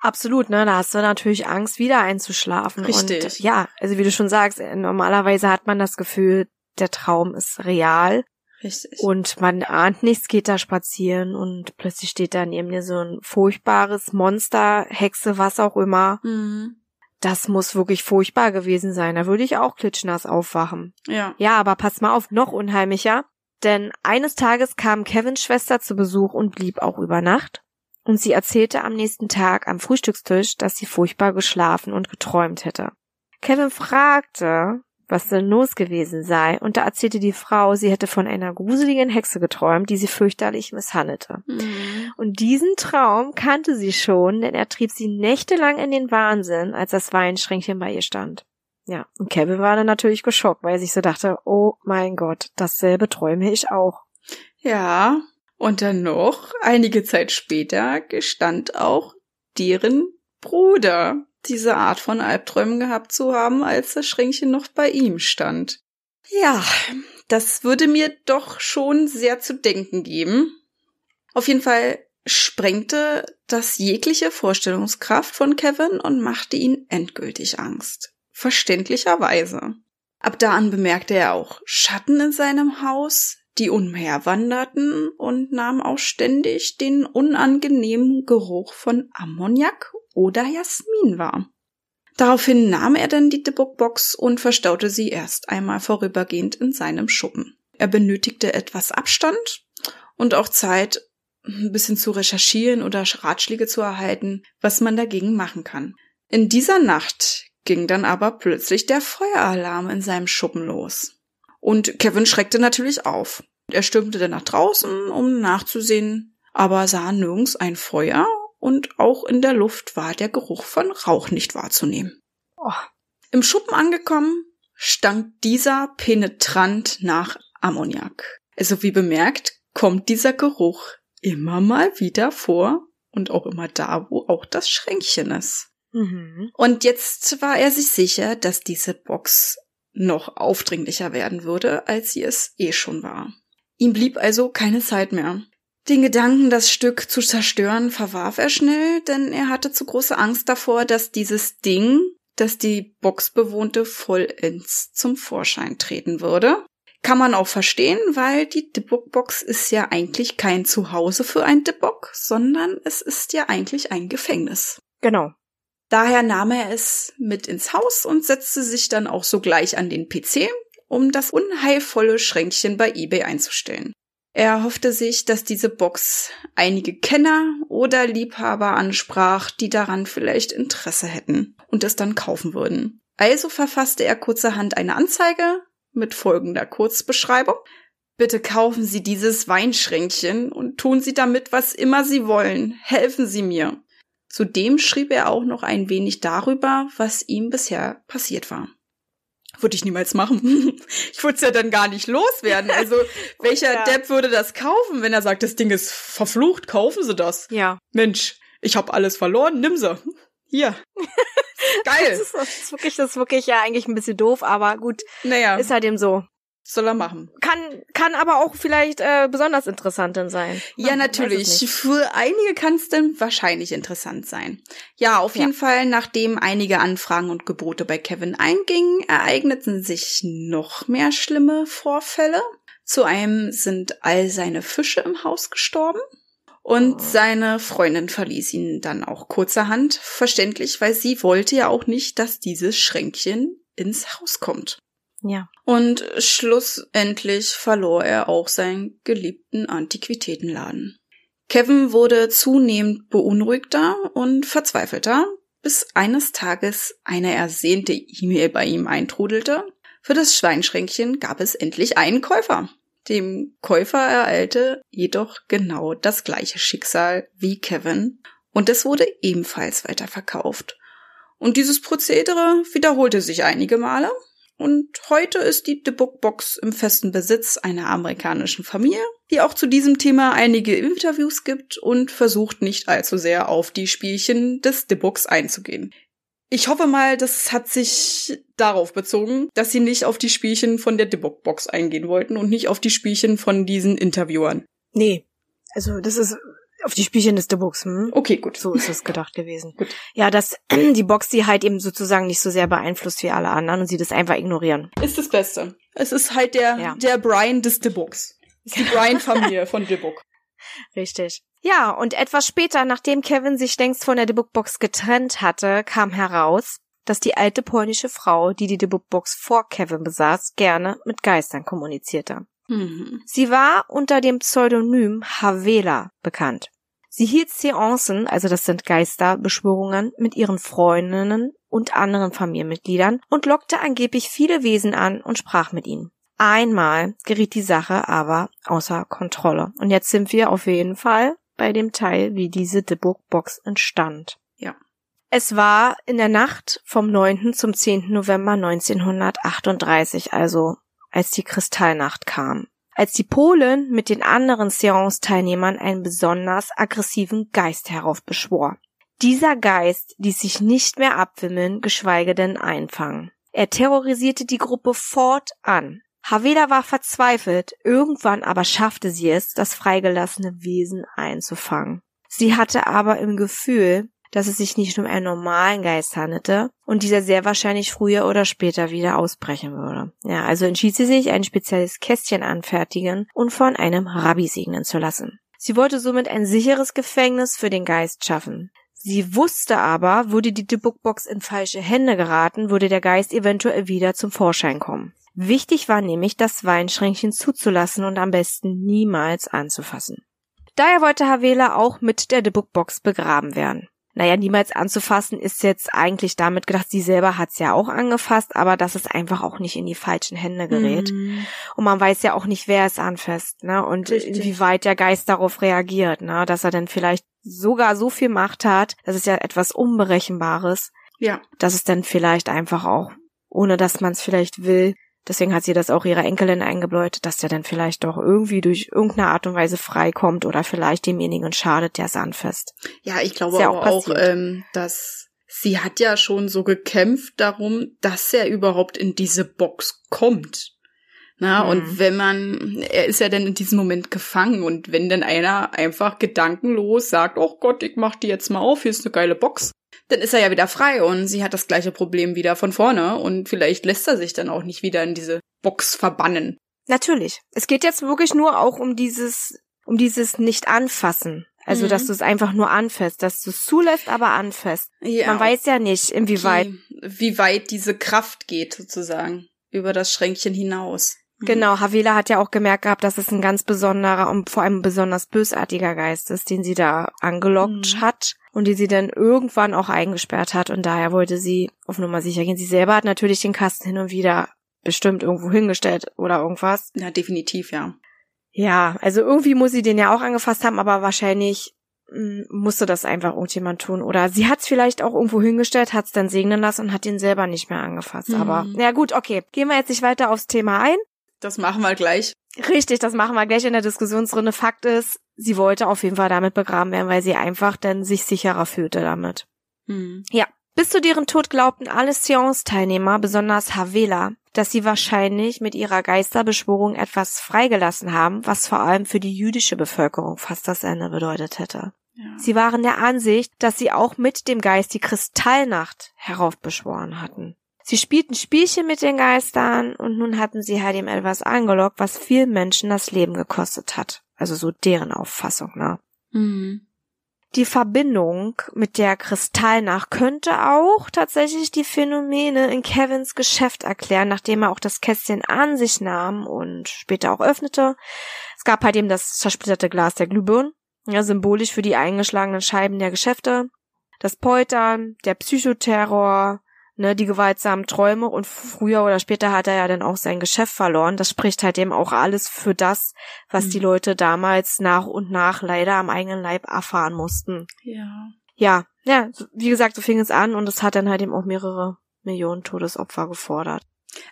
Absolut, ne? Da hast du natürlich Angst, wieder einzuschlafen. Richtig. Und ja, also wie du schon sagst, äh, normalerweise hat man das Gefühl, der Traum ist real Richtig. und man ahnt nichts, geht da spazieren und plötzlich steht da neben dir so ein furchtbares Monster, Hexe, was auch immer. Mhm. Das muss wirklich furchtbar gewesen sein. Da würde ich auch klitschnass aufwachen. Ja. Ja, aber pass mal auf, noch unheimlicher. Denn eines Tages kam Kevins Schwester zu Besuch und blieb auch über Nacht. Und sie erzählte am nächsten Tag am Frühstückstisch, dass sie furchtbar geschlafen und geträumt hätte. Kevin fragte, was denn los gewesen sei, und da erzählte die Frau, sie hätte von einer gruseligen Hexe geträumt, die sie fürchterlich misshandelte. Mhm. Und diesen Traum kannte sie schon, denn er trieb sie nächtelang in den Wahnsinn, als das Weinschränkchen bei ihr stand. Ja, und Kevin war dann natürlich geschockt, weil er sich so dachte, oh mein Gott, dasselbe träume ich auch. Ja. Und dann noch, einige Zeit später, gestand auch deren Bruder, diese Art von Albträumen gehabt zu haben, als das Schränkchen noch bei ihm stand. Ja, das würde mir doch schon sehr zu denken geben. Auf jeden Fall sprengte das jegliche Vorstellungskraft von Kevin und machte ihn endgültig Angst. Verständlicherweise. Ab da an bemerkte er auch Schatten in seinem Haus, die umherwanderten und nahm auch ständig den unangenehmen Geruch von Ammoniak oder Jasmin wahr. Daraufhin nahm er dann die Dybbuk-Box und verstaute sie erst einmal vorübergehend in seinem Schuppen. Er benötigte etwas Abstand und auch Zeit, ein bisschen zu recherchieren oder Ratschläge zu erhalten, was man dagegen machen kann. In dieser Nacht ging dann aber plötzlich der Feueralarm in seinem Schuppen los. Und Kevin schreckte natürlich auf. Er stürmte dann nach draußen, um nachzusehen, aber sah nirgends ein Feuer und auch in der Luft war der Geruch von Rauch nicht wahrzunehmen. Oh. Im Schuppen angekommen, stank dieser penetrant nach Ammoniak. Also wie bemerkt, kommt dieser Geruch immer mal wieder vor und auch immer da, wo auch das Schränkchen ist. Mhm. Und jetzt war er sich sicher, dass diese Box noch aufdringlicher werden würde, als sie es eh schon war. Ihm blieb also keine Zeit mehr. Den Gedanken, das Stück zu zerstören, verwarf er schnell, denn er hatte zu große Angst davor, dass dieses Ding, das die Box bewohnte, vollends zum Vorschein treten würde. Kann man auch verstehen, weil die Dibbock-Box ist ja eigentlich kein Zuhause für ein Dibbock, sondern es ist ja eigentlich ein Gefängnis. Genau. Daher nahm er es mit ins Haus und setzte sich dann auch sogleich an den PC, um das unheilvolle Schränkchen bei eBay einzustellen. Er hoffte sich, dass diese Box einige Kenner oder Liebhaber ansprach, die daran vielleicht Interesse hätten und es dann kaufen würden. Also verfasste er kurzerhand eine Anzeige mit folgender Kurzbeschreibung. Bitte kaufen Sie dieses Weinschränkchen und tun Sie damit, was immer Sie wollen. Helfen Sie mir. Zudem schrieb er auch noch ein wenig darüber, was ihm bisher passiert war. Würde ich niemals machen. *laughs* ich würde es ja dann gar nicht loswerden. Also, *laughs* welcher ja. Depp würde das kaufen, wenn er sagt, das Ding ist verflucht, kaufen Sie das. Ja. Mensch, ich habe alles verloren, nimm sie. Hier. *laughs* Geil. das, ist, das, ist, wirklich, das ist wirklich ja eigentlich ein bisschen doof, aber gut. Naja. Ist halt eben so. Soll er machen. Kann, kann aber auch vielleicht äh, besonders interessant dann sein. Ja, natürlich. Für einige kann es dann wahrscheinlich interessant sein. Ja, auf jeden Fall, nachdem einige Anfragen und Gebote bei Kevin eingingen, ereigneten sich noch mehr schlimme Vorfälle. Zu einem sind all seine Fische im Haus gestorben. Und oh. seine Freundin verließ ihn dann auch kurzerhand, verständlich, weil sie wollte ja auch nicht, dass dieses Schränkchen ins Haus kommt. Ja. Und schlussendlich verlor er auch seinen geliebten Antiquitätenladen. Kevin wurde zunehmend beunruhigter und verzweifelter, bis eines Tages eine ersehnte E-Mail bei ihm eintrudelte. Für das Schweinschränkchen gab es endlich einen Käufer. Dem Käufer ereilte jedoch genau das gleiche Schicksal wie Kevin und es wurde ebenfalls weiterverkauft. Und dieses Prozedere wiederholte sich einige Male und heute ist die The Book Box im festen Besitz einer amerikanischen Familie, die auch zu diesem Thema einige Interviews gibt und versucht nicht allzu sehr auf die Spielchen des The Books einzugehen. Ich hoffe mal, das hat sich darauf bezogen, dass sie nicht auf die Spielchen von der The Book Box eingehen wollten und nicht auf die Spielchen von diesen Interviewern. Nee. Also, das ist auf die Spielchen des The Books, hm? Okay, gut. So ist es gedacht gewesen. *laughs* gut. Ja, dass die Box die halt eben sozusagen nicht so sehr beeinflusst wie alle anderen und sie das einfach ignorieren. Ist das Beste. Es ist halt der, ja. der Brian des The Books. Ist *laughs* die Brian-Familie von The Book. Richtig. Ja, und etwas später, nachdem Kevin sich längst von der The Book Box getrennt hatte, kam heraus, dass die alte polnische Frau, die die The Book Box vor Kevin besaß, gerne mit Geistern kommunizierte. Mhm. Sie war unter dem Pseudonym Havela bekannt. Sie hielt Seancen, also das sind Geisterbeschwörungen, mit ihren Freundinnen und anderen Familienmitgliedern und lockte angeblich viele Wesen an und sprach mit ihnen. Einmal geriet die Sache aber außer Kontrolle. Und jetzt sind wir auf jeden Fall bei dem Teil, wie diese The Book Box entstand. Ja. Es war in der Nacht vom 9. zum 10. November 1938, also als die Kristallnacht kam. Als die Polen mit den anderen Seance-Teilnehmern einen besonders aggressiven Geist heraufbeschwor. Dieser Geist ließ sich nicht mehr abwimmeln, geschweige denn einfangen. Er terrorisierte die Gruppe fortan. Havela war verzweifelt, irgendwann aber schaffte sie es, das freigelassene Wesen einzufangen. Sie hatte aber im Gefühl, dass es sich nicht um einen normalen Geist handelte und dieser sehr wahrscheinlich früher oder später wieder ausbrechen würde. Ja, also entschied sie sich, ein spezielles Kästchen anfertigen und von einem Rabbi segnen zu lassen. Sie wollte somit ein sicheres Gefängnis für den Geist schaffen. Sie wusste aber, würde die Box in falsche Hände geraten, würde der Geist eventuell wieder zum Vorschein kommen. Wichtig war nämlich, das Weinschränkchen zuzulassen und am besten niemals anzufassen. Daher wollte Havela auch mit der Dybbuk-Box begraben werden. Naja, niemals anzufassen ist jetzt eigentlich damit gedacht, sie selber hat's ja auch angefasst, aber dass es einfach auch nicht in die falschen Hände gerät. Mhm. Und man weiß ja auch nicht, wer es anfasst, ne? Und Richtig. inwieweit der Geist darauf reagiert, ne? Dass er dann vielleicht sogar so viel Macht hat, das ist ja etwas Unberechenbares. Ja. Dass es dann vielleicht einfach auch, ohne dass man es vielleicht will, Deswegen hat sie das auch ihrer Enkelin eingebläut, dass der dann vielleicht doch irgendwie durch irgendeine Art und Weise freikommt oder vielleicht demjenigen schadet, der es anfasst. Ja, ich glaube ja auch, auch ähm, dass sie hat ja schon so gekämpft darum, dass er überhaupt in diese Box kommt. Na, hm. und wenn man, er ist ja dann in diesem Moment gefangen und wenn dann einer einfach gedankenlos sagt, oh Gott, ich mach die jetzt mal auf, hier ist eine geile Box, dann ist er ja wieder frei und sie hat das gleiche Problem wieder von vorne und vielleicht lässt er sich dann auch nicht wieder in diese Box verbannen. Natürlich. Es geht jetzt wirklich nur auch um dieses, um dieses Nicht-Anfassen. Also, mhm. dass du es einfach nur anfasst, dass du es zulässt, aber anfasst. Ja. Man weiß ja nicht, inwieweit. Okay. Wie weit diese Kraft geht, sozusagen. Über das Schränkchen hinaus. Mhm. Genau, Havela hat ja auch gemerkt gehabt, dass es ein ganz besonderer und vor allem besonders bösartiger Geist ist, den sie da angelockt mhm. hat und die sie dann irgendwann auch eingesperrt hat und daher wollte sie auf Nummer sicher gehen. Sie selber hat natürlich den Kasten hin und wieder bestimmt irgendwo hingestellt oder irgendwas. Ja, definitiv, ja. Ja, also irgendwie muss sie den ja auch angefasst haben, aber wahrscheinlich hm, musste das einfach irgendjemand tun. Oder sie hat es vielleicht auch irgendwo hingestellt, hat es dann segnen lassen und hat ihn selber nicht mehr angefasst. Mhm. Aber ja gut, okay. Gehen wir jetzt nicht weiter aufs Thema ein. Das machen wir gleich. Richtig, das machen wir gleich in der Diskussionsrunde. Fakt ist, sie wollte auf jeden Fall damit begraben werden, weil sie einfach dann sich sicherer fühlte damit. Hm. Ja. Bis zu deren Tod glaubten alle Seance-Teilnehmer, besonders Havela, dass sie wahrscheinlich mit ihrer Geisterbeschwörung etwas freigelassen haben, was vor allem für die jüdische Bevölkerung fast das Ende bedeutet hätte. Ja. Sie waren der Ansicht, dass sie auch mit dem Geist die Kristallnacht heraufbeschworen hatten. Sie spielten Spielchen mit den Geistern und nun hatten sie halt ihm etwas angelockt, was vielen Menschen das Leben gekostet hat. Also so deren Auffassung, ne? Mhm. Die Verbindung mit der Kristallnacht könnte auch tatsächlich die Phänomene in Kevins Geschäft erklären, nachdem er auch das Kästchen an sich nahm und später auch öffnete. Es gab halt eben das zersplitterte Glas der Glühbirnen, ja, symbolisch für die eingeschlagenen Scheiben der Geschäfte, das Poltern, der Psychoterror, ne, die gewaltsamen Träume und früher oder später hat er ja dann auch sein Geschäft verloren. Das spricht halt eben auch alles für das, was mhm. die Leute damals nach und nach leider am eigenen Leib erfahren mussten. Ja. Ja, ja, wie gesagt, so fing es an und es hat dann halt eben auch mehrere Millionen Todesopfer gefordert.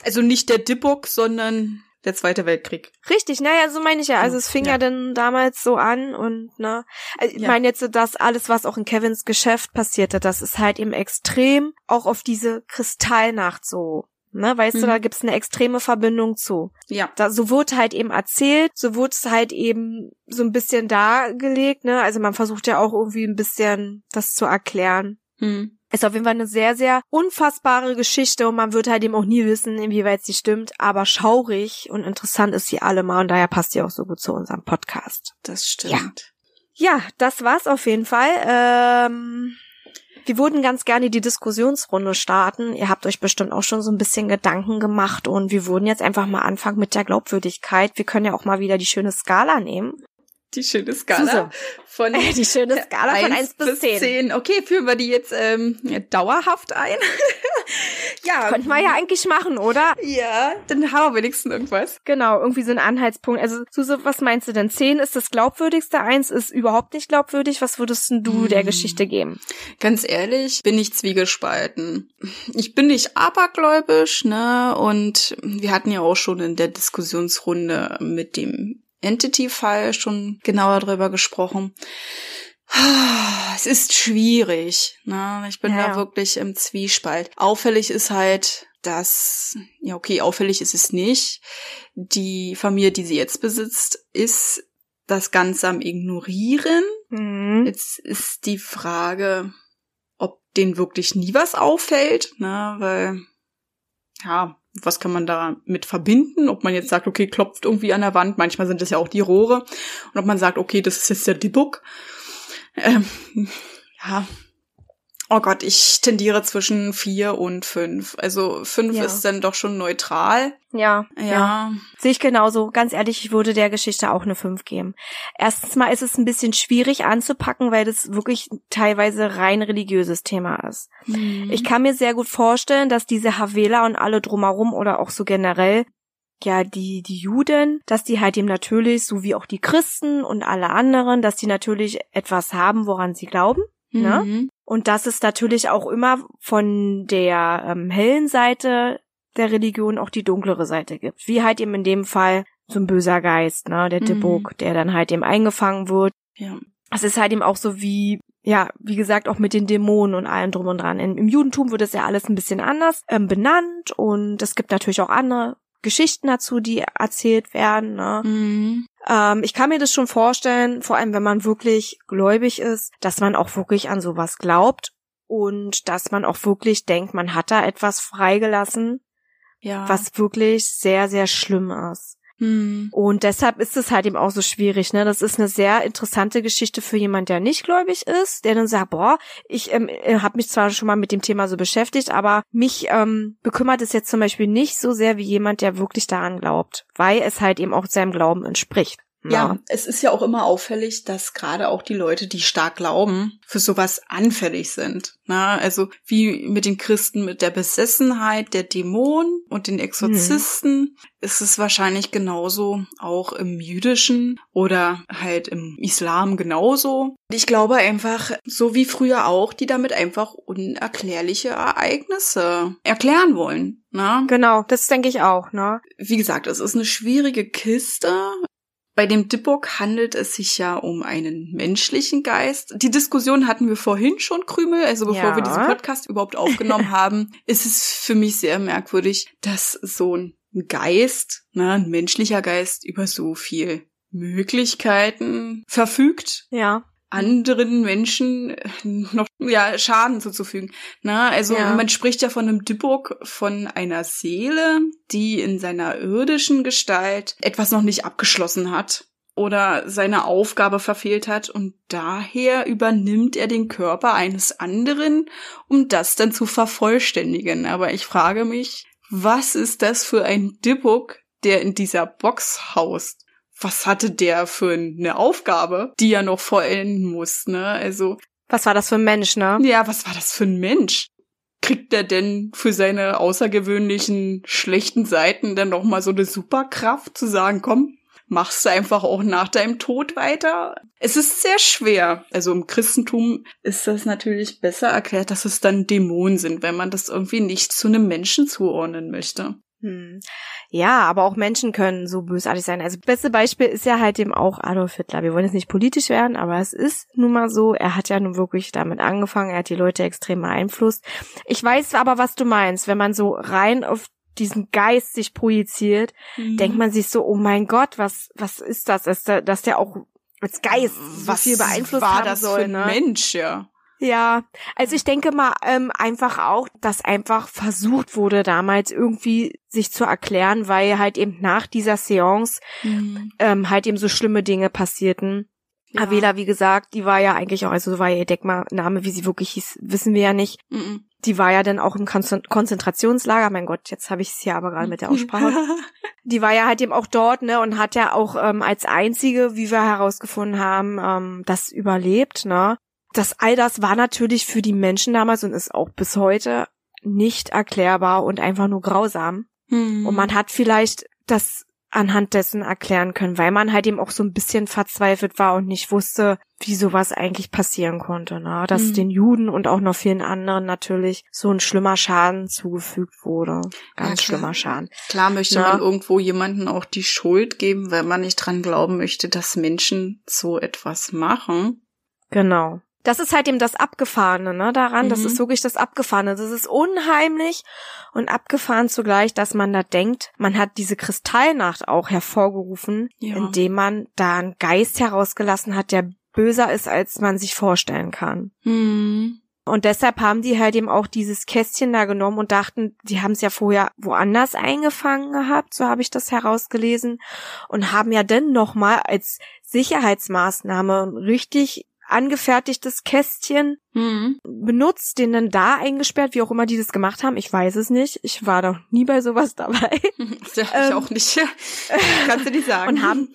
Also nicht der Dibbock, sondern der Zweite Weltkrieg. Richtig, naja, so meine ich ja. Also es fing ja, ja dann damals so an und ne, also ich ja. meine jetzt das alles, was auch in Kevins Geschäft passierte, das ist halt eben extrem auch auf diese Kristallnacht so. Ne, weißt mhm. du, da gibt's eine extreme Verbindung zu. Ja. Da, so wurde halt eben erzählt, so wurde es halt eben so ein bisschen dargelegt, ne? Also man versucht ja auch irgendwie ein bisschen das zu erklären. Mhm. Ist auf jeden Fall eine sehr, sehr unfassbare Geschichte und man wird halt eben auch nie wissen, inwieweit sie stimmt, aber schaurig und interessant ist sie allemal und daher passt sie auch so gut zu unserem Podcast. Das stimmt. Ja, ja das war's auf jeden Fall. Ähm, wir würden ganz gerne die Diskussionsrunde starten. Ihr habt euch bestimmt auch schon so ein bisschen Gedanken gemacht und wir würden jetzt einfach mal anfangen mit der Glaubwürdigkeit. Wir können ja auch mal wieder die schöne Skala nehmen *laughs* die schöne Skala von die schöne Skala von 1 bis 10. 10. Okay, führen wir die jetzt ähm, dauerhaft ein? *laughs* ja. Könnten wir ja eigentlich machen, oder? Ja, dann haben wir wenigstens irgendwas. Genau, irgendwie so ein Anhaltspunkt. Also, Suse, was meinst du denn? 10 ist das glaubwürdigste, 1 ist überhaupt nicht glaubwürdig. Was würdest du hm. der Geschichte geben? Ganz ehrlich, bin ich zwiegespalten. Ich bin nicht abergläubisch, ne? Und wir hatten ja auch schon in der Diskussionsrunde mit dem Entity-Fall schon genauer drüber gesprochen. Es ist schwierig. Ne? Ich bin ja, da wirklich im Zwiespalt. Auffällig ist halt, dass, ja okay, auffällig ist es nicht. Die Familie, die sie jetzt besitzt, ist das Ganze am Ignorieren. Mhm. Jetzt ist die Frage, ob denen wirklich nie was auffällt, ne? weil, ja, was kann man da mit verbinden? Ob man jetzt sagt, okay, klopft irgendwie an der Wand, manchmal sind das ja auch die Rohre. Und ob man sagt, okay, das ist jetzt der Dibuk. Ähm, *laughs* ja, Oh Gott, ich tendiere zwischen vier und fünf. Also fünf Ja. ist dann doch schon neutral. Ja, Ja. Sehe ich genauso. Ganz ehrlich, ich würde der Geschichte auch eine 5 geben. Erstens mal ist es ein bisschen schwierig anzupacken, weil das wirklich teilweise rein religiöses Thema ist. Mhm. Ich kann mir sehr gut vorstellen, dass diese Havela und alle drumherum oder auch so generell, ja, die, die Juden, dass die halt eben natürlich, so wie auch die Christen und alle anderen, dass die natürlich etwas haben, woran sie glauben. Ne? Mhm. Und dass es natürlich auch immer von der ähm, hellen Seite der Religion auch die dunklere Seite gibt. Wie halt eben in dem Fall so ein böser Geist, ne, der Mhm. Dibuk, der dann halt eben eingefangen wird. Ja. Es ist halt eben auch so wie, ja, wie gesagt, auch mit den Dämonen und allem drum und dran. Im, im Judentum wird es ja alles ein bisschen anders ähm, benannt und es gibt natürlich auch andere Geschichten dazu, die erzählt werden. Ne? Mhm. Ähm, ich kann mir das schon vorstellen, vor allem wenn man wirklich gläubig ist, dass man auch wirklich an sowas glaubt und dass man auch wirklich denkt, man hat da etwas freigelassen, Ja. was wirklich sehr, sehr schlimm ist. Mhm. Und deshalb ist es halt eben auch so schwierig, ne? Das ist eine sehr interessante Geschichte für jemand, der nicht gläubig ist, der dann sagt, boah, ich ähm, habe mich zwar schon mal mit dem Thema so beschäftigt, aber mich ähm, bekümmert es jetzt zum Beispiel nicht so sehr wie jemand, der wirklich daran glaubt, weil es halt eben auch seinem Glauben entspricht. Ne? Ja, es ist ja auch immer auffällig, dass gerade auch die Leute, die stark glauben, für sowas anfällig sind. Na, also wie mit den Christen mit der Besessenheit der Dämonen und den Exorzisten ist es wahrscheinlich genauso auch im Jüdischen oder halt im Islam genauso. Ich glaube einfach, so wie früher auch, die damit einfach unerklärliche Ereignisse erklären wollen. Na? Genau, das denke ich auch, ne? wie gesagt, es ist eine schwierige Kiste. Bei dem Dipbock handelt es sich ja um einen menschlichen Geist. Die Diskussion hatten wir vorhin schon, Krümel, also bevor Ja. wir diesen Podcast überhaupt aufgenommen *laughs* haben, ist es für mich sehr merkwürdig, dass so ein Geist, ne, ein menschlicher Geist über so viel Möglichkeiten verfügt, Ja. Anderen Menschen äh, noch ja Schaden zuzufügen. Na, also Ja. man spricht ja von einem Dibuk von einer Seele, die in seiner irdischen Gestalt etwas noch nicht abgeschlossen hat oder seine Aufgabe verfehlt hat und daher übernimmt er den Körper eines anderen, um das dann zu vervollständigen. Aber ich frage mich, was ist das für ein Dibuk, der in dieser Box haust? Was hatte der für eine Aufgabe, die er noch vollenden muss, ne? Also, Was war das für ein Mensch, ne? ja, was war das für ein Mensch? Kriegt er denn für seine außergewöhnlichen schlechten Seiten dann noch mal so eine Superkraft zu sagen, komm, machst du einfach auch nach deinem Tod weiter? Es ist sehr schwer. Also im Christentum ist das natürlich besser erklärt, dass es dann Dämonen sind, wenn man das irgendwie nicht zu einem Menschen zuordnen möchte. Hm. Ja, aber auch Menschen können so bösartig sein. Also beste Beispiel ist ja halt eben auch Adolf Hitler. Wir wollen jetzt nicht politisch werden, aber es ist nun mal so, er hat ja nun wirklich damit angefangen, er hat die Leute extrem beeinflusst. Ich weiß aber, was du meinst, wenn man so rein auf diesen Geist sich projiziert, denkt man sich so, oh mein Gott, was, was ist das, dass der, dass der auch als Geist so viel beeinflusst war haben das soll, für ein ne? Mensch, ja. Ja, also ich denke mal ähm, einfach auch, dass einfach versucht wurde damals irgendwie sich zu erklären, weil halt eben nach dieser Seance ähm, halt eben so schlimme Dinge passierten. Ja. Avela, wie gesagt, die war ja eigentlich auch, also so war ja ihr Deckname, wie sie wirklich hieß, wissen wir ja nicht. Mhm. Die war ja dann auch im Konzen- Konzentrationslager. Mein Gott, jetzt habe ich es hier aber gerade mit der Aussprache. *laughs* die war ja halt eben auch dort, ne, und hat ja auch ähm, als einzige, wie wir herausgefunden haben, ähm, das überlebt, ne. Das all das war natürlich für die Menschen damals und ist auch bis heute nicht erklärbar und einfach nur grausam. Mhm. Und man hat vielleicht das anhand dessen erklären können, weil man halt eben auch so ein bisschen verzweifelt war und nicht wusste, wie sowas eigentlich passieren konnte, ne? Dass Mhm. den Juden und auch noch vielen anderen natürlich so ein schlimmer Schaden zugefügt wurde. Ganz Ja, schlimmer Schaden. Klar möchte Na? man irgendwo jemanden auch die Schuld geben, weil man nicht dran glauben möchte, dass Menschen so etwas machen. Genau. Das ist halt eben das Abgefahrene, ne, daran. Das Mhm. ist wirklich das Abgefahrene. Das ist unheimlich und abgefahren zugleich, dass man da denkt, man hat diese Kristallnacht auch hervorgerufen, Ja. indem man da einen Geist herausgelassen hat, der böser ist, als man sich vorstellen kann. Hm. Und deshalb haben die halt eben auch dieses Kästchen da genommen und dachten, die haben es ja vorher woanders eingefangen gehabt, so habe ich das herausgelesen, und haben ja dann nochmal als Sicherheitsmaßnahme richtig angefertigtes Kästchen Mhm. benutzt, den dann da eingesperrt, wie auch immer die das gemacht haben. Ich weiß es nicht. Ich war doch nie bei sowas dabei. *laughs* Ja, ich Ähm, auch nicht. Kannst du nicht *laughs* sagen. Und haben.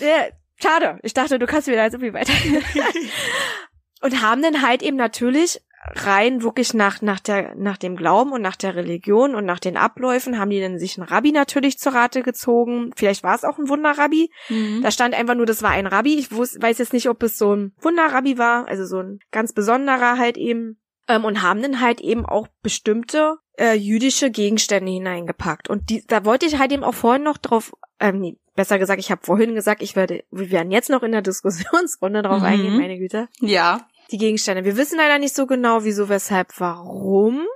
Ja, schade. Ich dachte, du kannst mir da jetzt irgendwie weiter. *laughs* und haben dann halt eben natürlich rein wirklich nach, nach der, nach dem Glauben und nach der Religion und nach den Abläufen haben die dann sich einen Rabbi natürlich zur Rate gezogen. Vielleicht war es auch ein Wunderrabbi. Mhm. Da stand einfach nur, das war ein Rabbi. Ich wus, weiß jetzt nicht, ob es so ein Wunderrabbi war, also so ein ganz besonderer halt eben. Ähm, und haben dann halt eben auch bestimmte äh, jüdische Gegenstände hineingepackt. Und die, da wollte ich halt eben auch vorhin noch drauf, ähm, nee, besser gesagt, ich habe vorhin gesagt, ich werde, wir werden jetzt noch in der Diskussionsrunde drauf Mhm. eingehen, meine Güte. Ja. Die Gegenstände. Wir wissen leider nicht so genau, wieso, weshalb, warum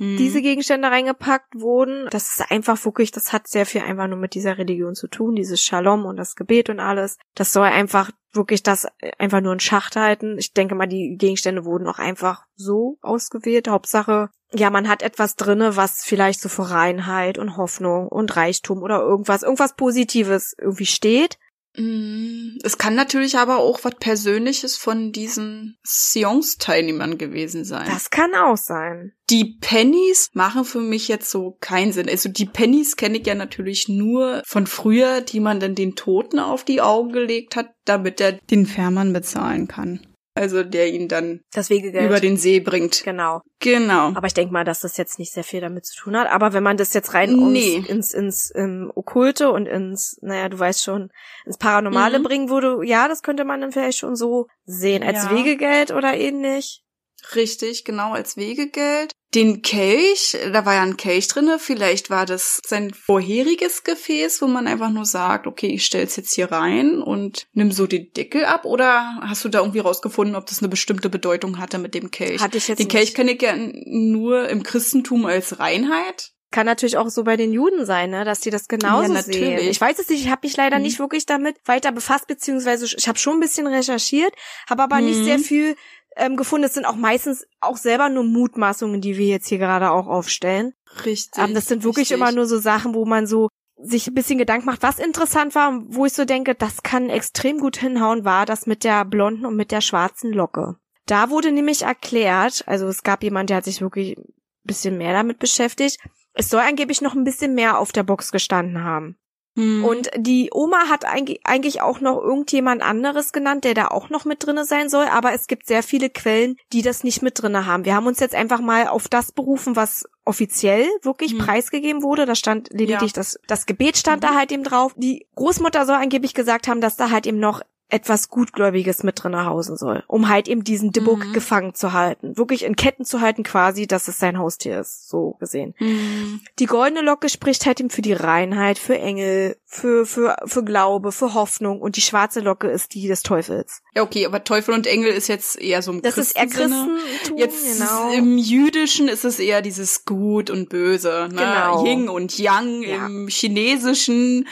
Mhm. diese Gegenstände reingepackt wurden. Das ist einfach wirklich, das hat sehr viel einfach nur mit dieser Religion zu tun, dieses Shalom und das Gebet und alles. Das soll einfach wirklich das einfach nur in Schacht halten. Ich denke mal, die Gegenstände wurden auch einfach so ausgewählt. Hauptsache, ja, man hat etwas drinne, was vielleicht so für Reinheit und Hoffnung und Reichtum oder irgendwas, irgendwas Positives irgendwie steht. Mm, Es kann natürlich aber auch was Persönliches von diesen Seance-Teilnehmern gewesen sein. Das kann auch sein. die Pennies machen für mich jetzt so keinen Sinn. Also die Pennies kenne ich ja natürlich nur von früher, die man dann den Toten auf die Augen gelegt hat, damit er den Fährmann bezahlen kann. Also der ihn dann über den See bringt. genau. Genau. Aber ich denke mal, dass das jetzt nicht sehr viel damit zu tun hat. Aber wenn man das jetzt rein Nee. ins, ins, ins ähm, Okkulte und ins, naja, du weißt schon, ins Paranormale Mhm. bringen würde, ja, das könnte man dann vielleicht schon so sehen. Als Ja. Wegegeld oder ähnlich. Richtig, genau, als Wegegeld. Den Kelch, da war ja ein Kelch drinne, vielleicht war das sein vorheriges Gefäß, wo man einfach nur sagt, okay, ich stell's jetzt hier rein und nimm so den Deckel ab, oder hast du da irgendwie rausgefunden, ob das eine bestimmte Bedeutung hatte mit dem Kelch? Hatte ich jetzt den nicht. Kelch kenne ich ja nur im Christentum als Reinheit. Kann natürlich auch so bei den Juden sein, ne, dass die das genauso Ja, sehen. Ich weiß es nicht, ich habe mich leider Mhm. nicht wirklich damit weiter befasst, beziehungsweise ich habe schon ein bisschen recherchiert, habe aber nicht Mhm. sehr viel ähm, gefunden. Es sind auch meistens auch selber nur Mutmaßungen, die wir jetzt hier gerade auch aufstellen. Richtig. Ähm, das sind wirklich richtig. immer nur so Sachen, wo man so sich ein bisschen Gedanken macht, was interessant war, und wo ich so denke, das kann extrem gut hinhauen, war das mit der blonden und mit der schwarzen Locke. Da wurde nämlich erklärt, also es gab jemand, der hat sich wirklich ein bisschen mehr damit beschäftigt. Es soll angeblich noch ein bisschen mehr auf der Box gestanden haben. Hm. Und die Oma hat eigentlich auch noch irgendjemand anderes genannt, der da auch noch mit drinne sein soll, aber es gibt sehr viele Quellen, die das nicht mit drinne haben. Wir haben uns jetzt einfach mal auf das berufen, was offiziell wirklich Hm. preisgegeben wurde. Da stand lediglich Ja. das, das Gebet stand da halt eben drauf. Die Großmutter soll angeblich gesagt haben, dass da halt eben noch etwas Gutgläubiges mit drin hausen soll, um halt eben diesen Dibbuk Mhm. gefangen zu halten. Wirklich in Ketten zu halten quasi, dass es sein Haustier ist, so gesehen. Hm. Die goldene Locke spricht halt eben für die Reinheit, für Engel, für, für, für Glaube, für Hoffnung und die schwarze Locke ist die des Teufels. Ja, okay, aber Teufel und Engel ist jetzt eher so im Das ist eher. Christentum, Jetzt genau. im Jüdischen ist es eher dieses Gut und Böse, ne? Genau. Yin und Yang. Ja. Im Chinesischen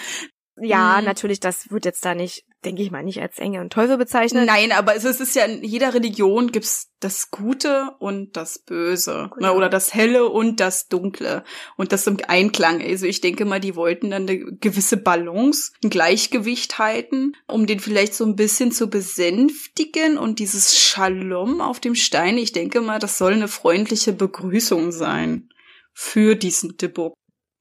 ja, Mhm. natürlich, das wird jetzt da nicht, denke ich mal, nicht als Engel und Teufel bezeichnet. Nein, aber es ist, ja in jeder Religion gibt's das Gute und das Böse. Genau. Ne? Oder das Helle und das Dunkle. Und das im Einklang. Also ich denke mal, die wollten dann eine gewisse Balance, ein Gleichgewicht halten, um den vielleicht so ein bisschen zu besänftigen. Und dieses Shalom auf dem Stein, ich denke mal, das soll eine freundliche Begrüßung sein für diesen Dibbuk.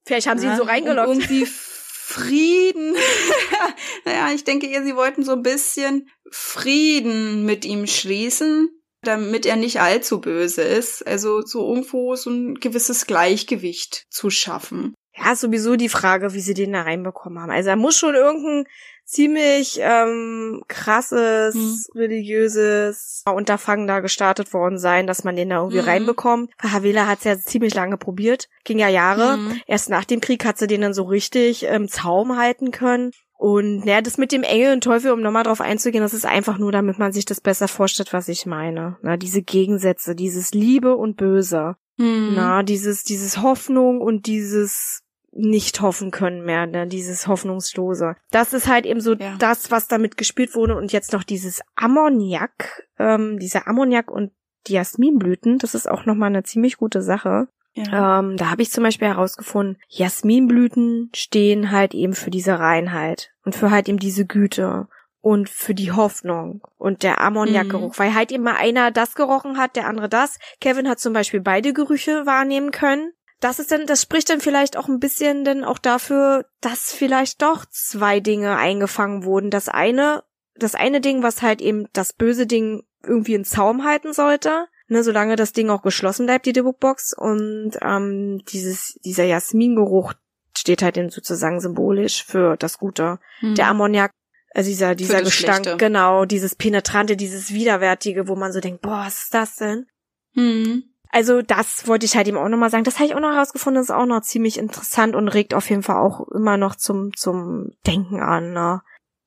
Vielleicht haben sie ihn Ja, so reingeloggt. Um irgendwie *laughs* Frieden. *laughs* naja, ich denke eher, sie wollten so ein bisschen Frieden mit ihm schließen, damit er nicht allzu böse ist. Also so irgendwo so ein gewisses Gleichgewicht zu schaffen. Ja, sowieso die Frage, wie sie den da reinbekommen haben. Also da muss schon irgendein ziemlich ähm, krasses, Hm. religiöses Unterfangen da gestartet worden sein, dass man den da irgendwie Mhm. reinbekommt. Havela hat es ja ziemlich lange probiert, ging ja Jahre. Mhm. Erst nach dem Krieg hat sie den dann so richtig im Zaum halten können. Und naja, das mit dem Engel und Teufel, um nochmal drauf einzugehen, das ist einfach nur, damit man sich das besser vorstellt, was ich meine. Na, diese Gegensätze, dieses Liebe und Böse. Hm. Na, dieses, dieses Hoffnung und dieses nicht hoffen können mehr, ne, dieses Hoffnungslose. Das ist halt eben so Ja. das, was damit gespielt wurde und jetzt noch dieses Ammoniak, ähm, dieser Ammoniak und die Jasminblüten, das ist auch nochmal eine ziemlich gute Sache. Ja. Ähm, da habe ich zum Beispiel herausgefunden, Jasminblüten stehen halt eben für diese Reinheit und für halt eben diese Güte. und für die Hoffnung und der Ammoniakgeruch, mhm. weil halt immer einer das gerochen hat, der andere das. Kevin hat zum Beispiel beide Gerüche wahrnehmen können. Das ist dann, das spricht dann vielleicht auch ein bisschen dann auch dafür, dass vielleicht doch zwei Dinge eingefangen wurden. Das eine, das eine Ding, was halt eben das böse Ding irgendwie in Zaum halten sollte, ne, solange das Ding auch geschlossen bleibt, die Debugbox und ähm, dieses, dieser Jasmingeruch steht halt eben sozusagen symbolisch für das Gute. Mhm. Der Ammoniak also dieser, dieser Gestank, Schlechte. genau, dieses Penetrante, dieses Widerwärtige, wo man so denkt, boah, was ist das denn? Hm. Also das wollte ich halt ihm auch nochmal sagen. Das habe ich auch noch herausgefunden, ist auch noch ziemlich interessant und regt auf jeden Fall auch immer noch zum, zum Denken an. Ne?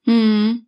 Hm.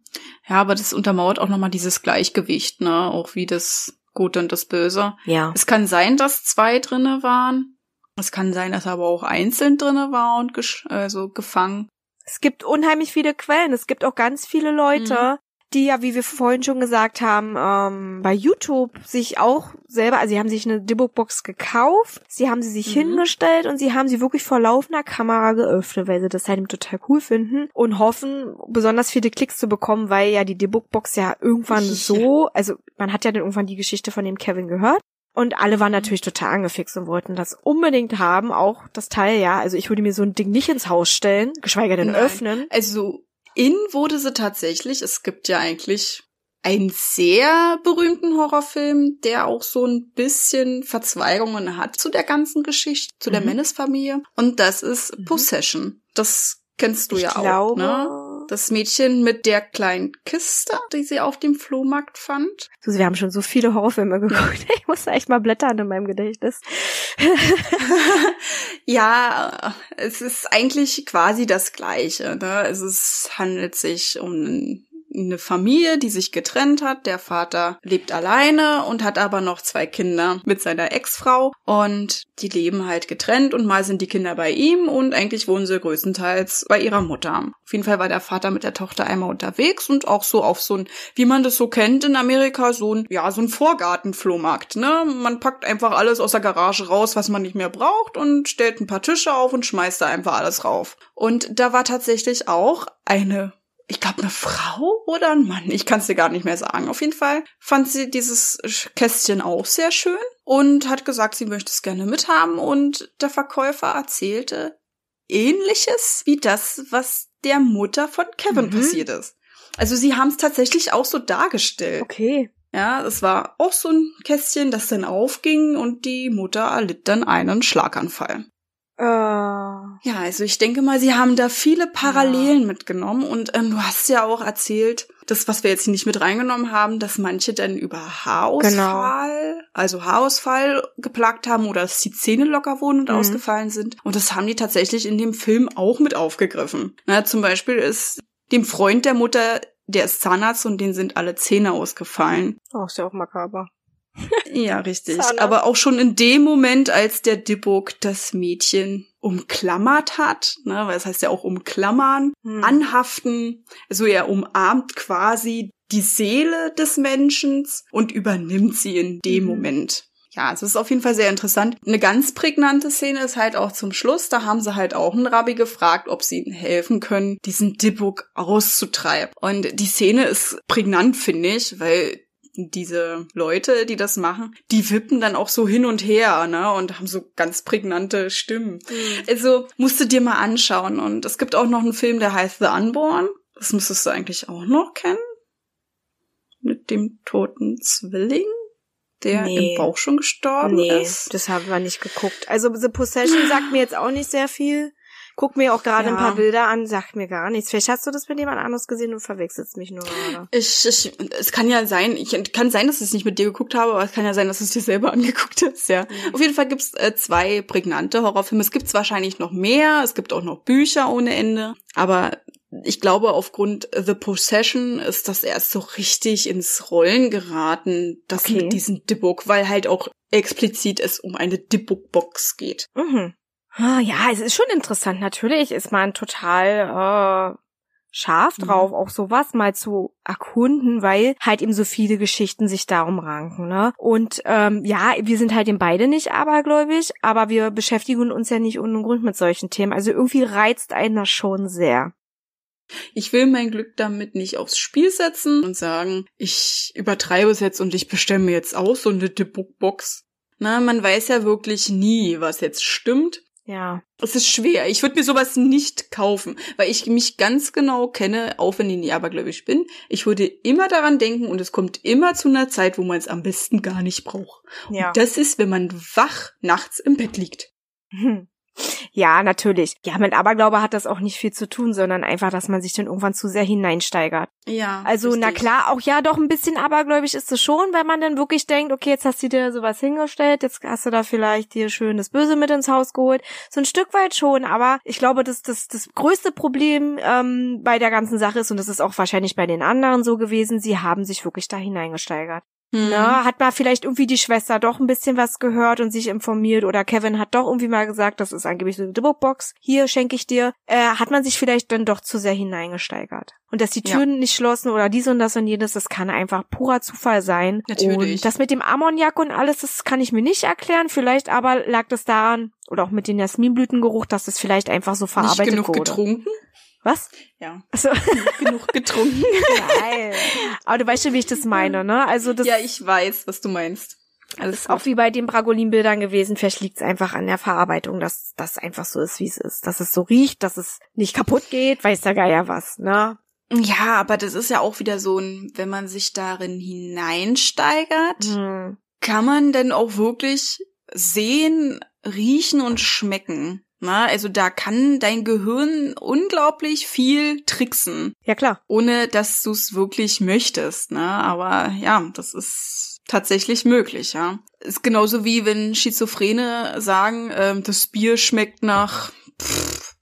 Ja, aber das untermauert auch nochmal dieses Gleichgewicht, ne? Auch wie das Gute und das Böse. Ja. Es kann sein, dass zwei drinne waren. Es kann sein, dass aber auch einzeln drinne war und also gefangen. Es gibt unheimlich viele Quellen. Es gibt auch ganz viele Leute, mhm. Die ja, wie wir vorhin schon gesagt haben, ähm, bei YouTube sich auch selber, also sie haben sich eine Debugbox gekauft, sie haben sie sich mhm. hingestellt und sie haben sie wirklich vor laufender Kamera geöffnet, weil sie das halt total cool finden und hoffen, besonders viele Klicks zu bekommen, weil ja die Debugbox ja irgendwann so, also man hat ja dann irgendwann die Geschichte von dem Kevin gehört und alle waren natürlich total angefixt und wollten das unbedingt haben, auch das Teil, ja. Also ich würde mir so ein Ding nicht ins Haus stellen, geschweige denn Nein. öffnen. Also in wurde sie tatsächlich. Es gibt ja eigentlich einen sehr berühmten Horrorfilm, der auch so ein bisschen Verzweigungen hat zu der ganzen Geschichte, zu der mhm. Menace-Familie. Und das ist mhm. Possession. Das kennst du ich ja glaube, auch, ne? Das Mädchen mit der kleinen Kiste, die sie auf dem Flohmarkt fand. So, wir haben schon so viele Horrorfilme geguckt. *laughs* Ich muss echt mal blättern in meinem Gedächtnis. *laughs* ja, es ist eigentlich quasi das Gleiche. Ne? Es ist, handelt sich um eine Familie, die sich getrennt hat. Der Vater lebt alleine und hat aber noch zwei Kinder mit seiner Ex-Frau und die leben halt getrennt und mal sind die Kinder bei ihm und eigentlich wohnen sie größtenteils bei ihrer Mutter. Auf jeden Fall war der Vater mit der Tochter einmal unterwegs und auch so auf so ein, wie man das so kennt in Amerika, so ein, ja, so ein Vorgartenflohmarkt, ne? Man packt einfach alles aus der Garage raus, was man nicht mehr braucht und stellt ein paar Tische auf und schmeißt da einfach alles rauf. Und da war tatsächlich auch eine ich glaube, eine Frau oder ein Mann. Ich kann es dir gar nicht mehr sagen. Auf jeden Fall fand sie dieses Kästchen auch sehr schön und hat gesagt, sie möchte es gerne mithaben. Und der Verkäufer erzählte ähnliches wie das, was der Mutter von Kevin mhm. passiert ist. Also sie haben es tatsächlich auch so dargestellt. Okay. Ja, es war auch so ein Kästchen, das dann aufging und die Mutter erlitt dann einen Schlaganfall. Ja, also ich denke mal, sie haben da viele Parallelen ja. mitgenommen und ähm, du hast ja auch erzählt, das, was wir jetzt nicht mit reingenommen haben, dass manche dann über Haarausfall, genau. also Haarausfall geplagt haben oder dass die Zähne locker wurden und mhm. ausgefallen sind. Und das haben die tatsächlich in dem Film auch mit aufgegriffen. Na, zum Beispiel ist dem Freund der Mutter, der ist Zahnarzt und denen sind alle Zähne ausgefallen. Oh, ist ja auch makaber. Ja, richtig. Aber auch schon in dem Moment, als der Dibuk das Mädchen umklammert hat, ne, weil es heißt ja auch umklammern, hm. anhaften, also er umarmt quasi die Seele des Menschen und übernimmt sie in dem mhm. Moment. Ja, es ist auf jeden Fall sehr interessant. Eine ganz prägnante Szene ist halt auch zum Schluss. Da haben sie halt auch einen Rabbi gefragt, ob sie ihnen helfen können, diesen Dibuk auszutreiben. Und die Szene ist prägnant, finde ich, weil diese Leute, die das machen, die wippen dann auch so hin und her, ne, und haben so ganz prägnante Stimmen. Mhm. Also musst du dir mal anschauen. Und es gibt auch noch einen Film, der heißt The Unborn. Das müsstest du eigentlich auch noch kennen. Mit dem toten Zwilling der nee. im Bauch schon gestorben nee, ist. Das haben wir nicht geguckt. Also The Possession sagt mir jetzt auch nicht sehr viel. Guck mir auch gerade ja. ein paar Bilder an, sagt mir gar nichts. Vielleicht hast du das mit jemand anderes gesehen und verwechselst mich nur gerade. Ich, ich, es kann ja sein, ich kann sein, dass ich es nicht mit dir geguckt habe, aber es kann ja sein, dass du es dir selber *laughs* angeguckt hast, ja. Mhm. Auf jeden Fall gibt's äh, zwei prägnante Horrorfilme. Es gibt wahrscheinlich noch mehr, es gibt auch noch Bücher ohne Ende, aber ich glaube, aufgrund The Possession ist das erst so richtig ins Rollen geraten, das okay. mit diesem Dibbook, weil halt auch explizit es um eine Dibbook-Box geht. Mhm. Ah, ja, es ist schon interessant. Natürlich ist man total äh, scharf mhm. drauf, mhm. auch sowas mal zu erkunden, weil halt eben so viele Geschichten sich darum ranken. Ne? Und ähm, ja, wir sind halt eben beide nicht abergläubig, aber wir beschäftigen uns ja nicht ohne Grund mit solchen Themen. Also irgendwie reizt einen das schon sehr. Ich will mein Glück damit nicht aufs Spiel setzen und sagen, ich übertreibe es jetzt und ich bestelle mir jetzt aus so eine Bookbox. Na, man weiß ja wirklich nie, was jetzt stimmt. Ja. Es ist schwer. Ich würde mir sowas nicht kaufen, weil ich mich ganz genau kenne, auch wenn ich nie abergläubisch bin. Ich würde immer daran denken und es kommt immer zu einer Zeit, wo man es am besten gar nicht braucht. Ja. Und das ist, wenn man wach nachts im Bett liegt. Hm. *laughs* Ja, natürlich. Ja, mit Aberglaube hat das auch nicht viel zu tun, sondern einfach, dass man sich dann irgendwann zu sehr hineinsteigert. Ja. Also, richtig. na klar, auch ja, doch ein bisschen abergläubig ist es schon, wenn man dann wirklich denkt, okay, jetzt hast du dir sowas hingestellt, jetzt hast du da vielleicht dir schön das Böse mit ins Haus geholt. So ein Stück weit schon, aber ich glaube, dass das, das größte Problem ähm, bei der ganzen Sache ist, und das ist auch wahrscheinlich bei den anderen so gewesen, sie haben sich wirklich da hineingesteigert. Mhm. Na, hat mal vielleicht irgendwie die Schwester doch ein bisschen was gehört und sich informiert oder Kevin hat doch irgendwie mal gesagt, das ist angeblich so eine Bookbox, hier schenke ich dir, äh, hat man sich vielleicht dann doch zu sehr hineingesteigert. Und dass die Türen ja. nicht schlossen oder dies und das und jenes, das kann einfach purer Zufall sein. Natürlich. Und das mit dem Ammoniak und alles, das kann ich mir nicht erklären. Vielleicht aber lag das daran, oder auch mit dem Jasminblütengeruch, dass es vielleicht einfach so verarbeitet nicht genug wurde. getrunken? Was? Ja. Also *laughs* genug getrunken. Nein. Aber du weißt schon, wie ich das meine, ne? Also das. Ja, ich weiß, was du meinst. Alles ist auch wie bei den Bragolin-Bildern gewesen. Vielleicht liegt es einfach an der Verarbeitung, dass das einfach so ist, wie es ist. Dass es so riecht, dass es nicht kaputt geht, weiß der Geier was, ne? Ja, aber das ist ja auch wieder so ein, wenn man sich darin hineinsteigert, hm. kann man denn auch wirklich sehen, riechen und schmecken. Na, also da kann dein Gehirn unglaublich viel tricksen. Ja, klar. Ohne dass du es wirklich möchtest, ne? Aber ja, das ist tatsächlich möglich, ja. Ist genauso wie wenn Schizophrene sagen, ähm, das Bier schmeckt nach pff,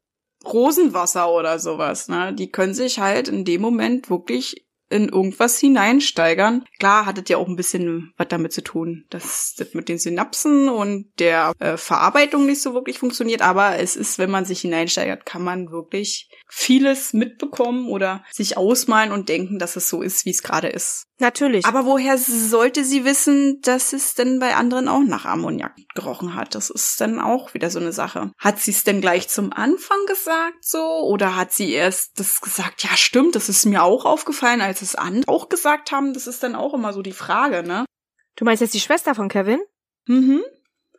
Rosenwasser oder sowas, ne? Die können sich halt in dem Moment wirklich in irgendwas hineinsteigern. Klar hat es ja auch ein bisschen was damit zu tun, dass das mit den Synapsen und der äh, Verarbeitung nicht so wirklich funktioniert, aber es ist, wenn man sich hineinsteigert, kann man wirklich vieles mitbekommen oder sich ausmalen und denken, dass es so ist, wie es gerade ist. Natürlich. Aber woher sollte sie wissen, dass es denn bei anderen auch nach Ammoniak gerochen hat? Das ist dann auch wieder so eine Sache. Hat sie es denn gleich zum Anfang gesagt so? Oder hat sie erst das gesagt, ja stimmt, das ist mir auch aufgefallen, als es andere auch gesagt haben? Das ist dann auch immer so die Frage, ne? Du meinst jetzt die Schwester von Kevin? Mhm.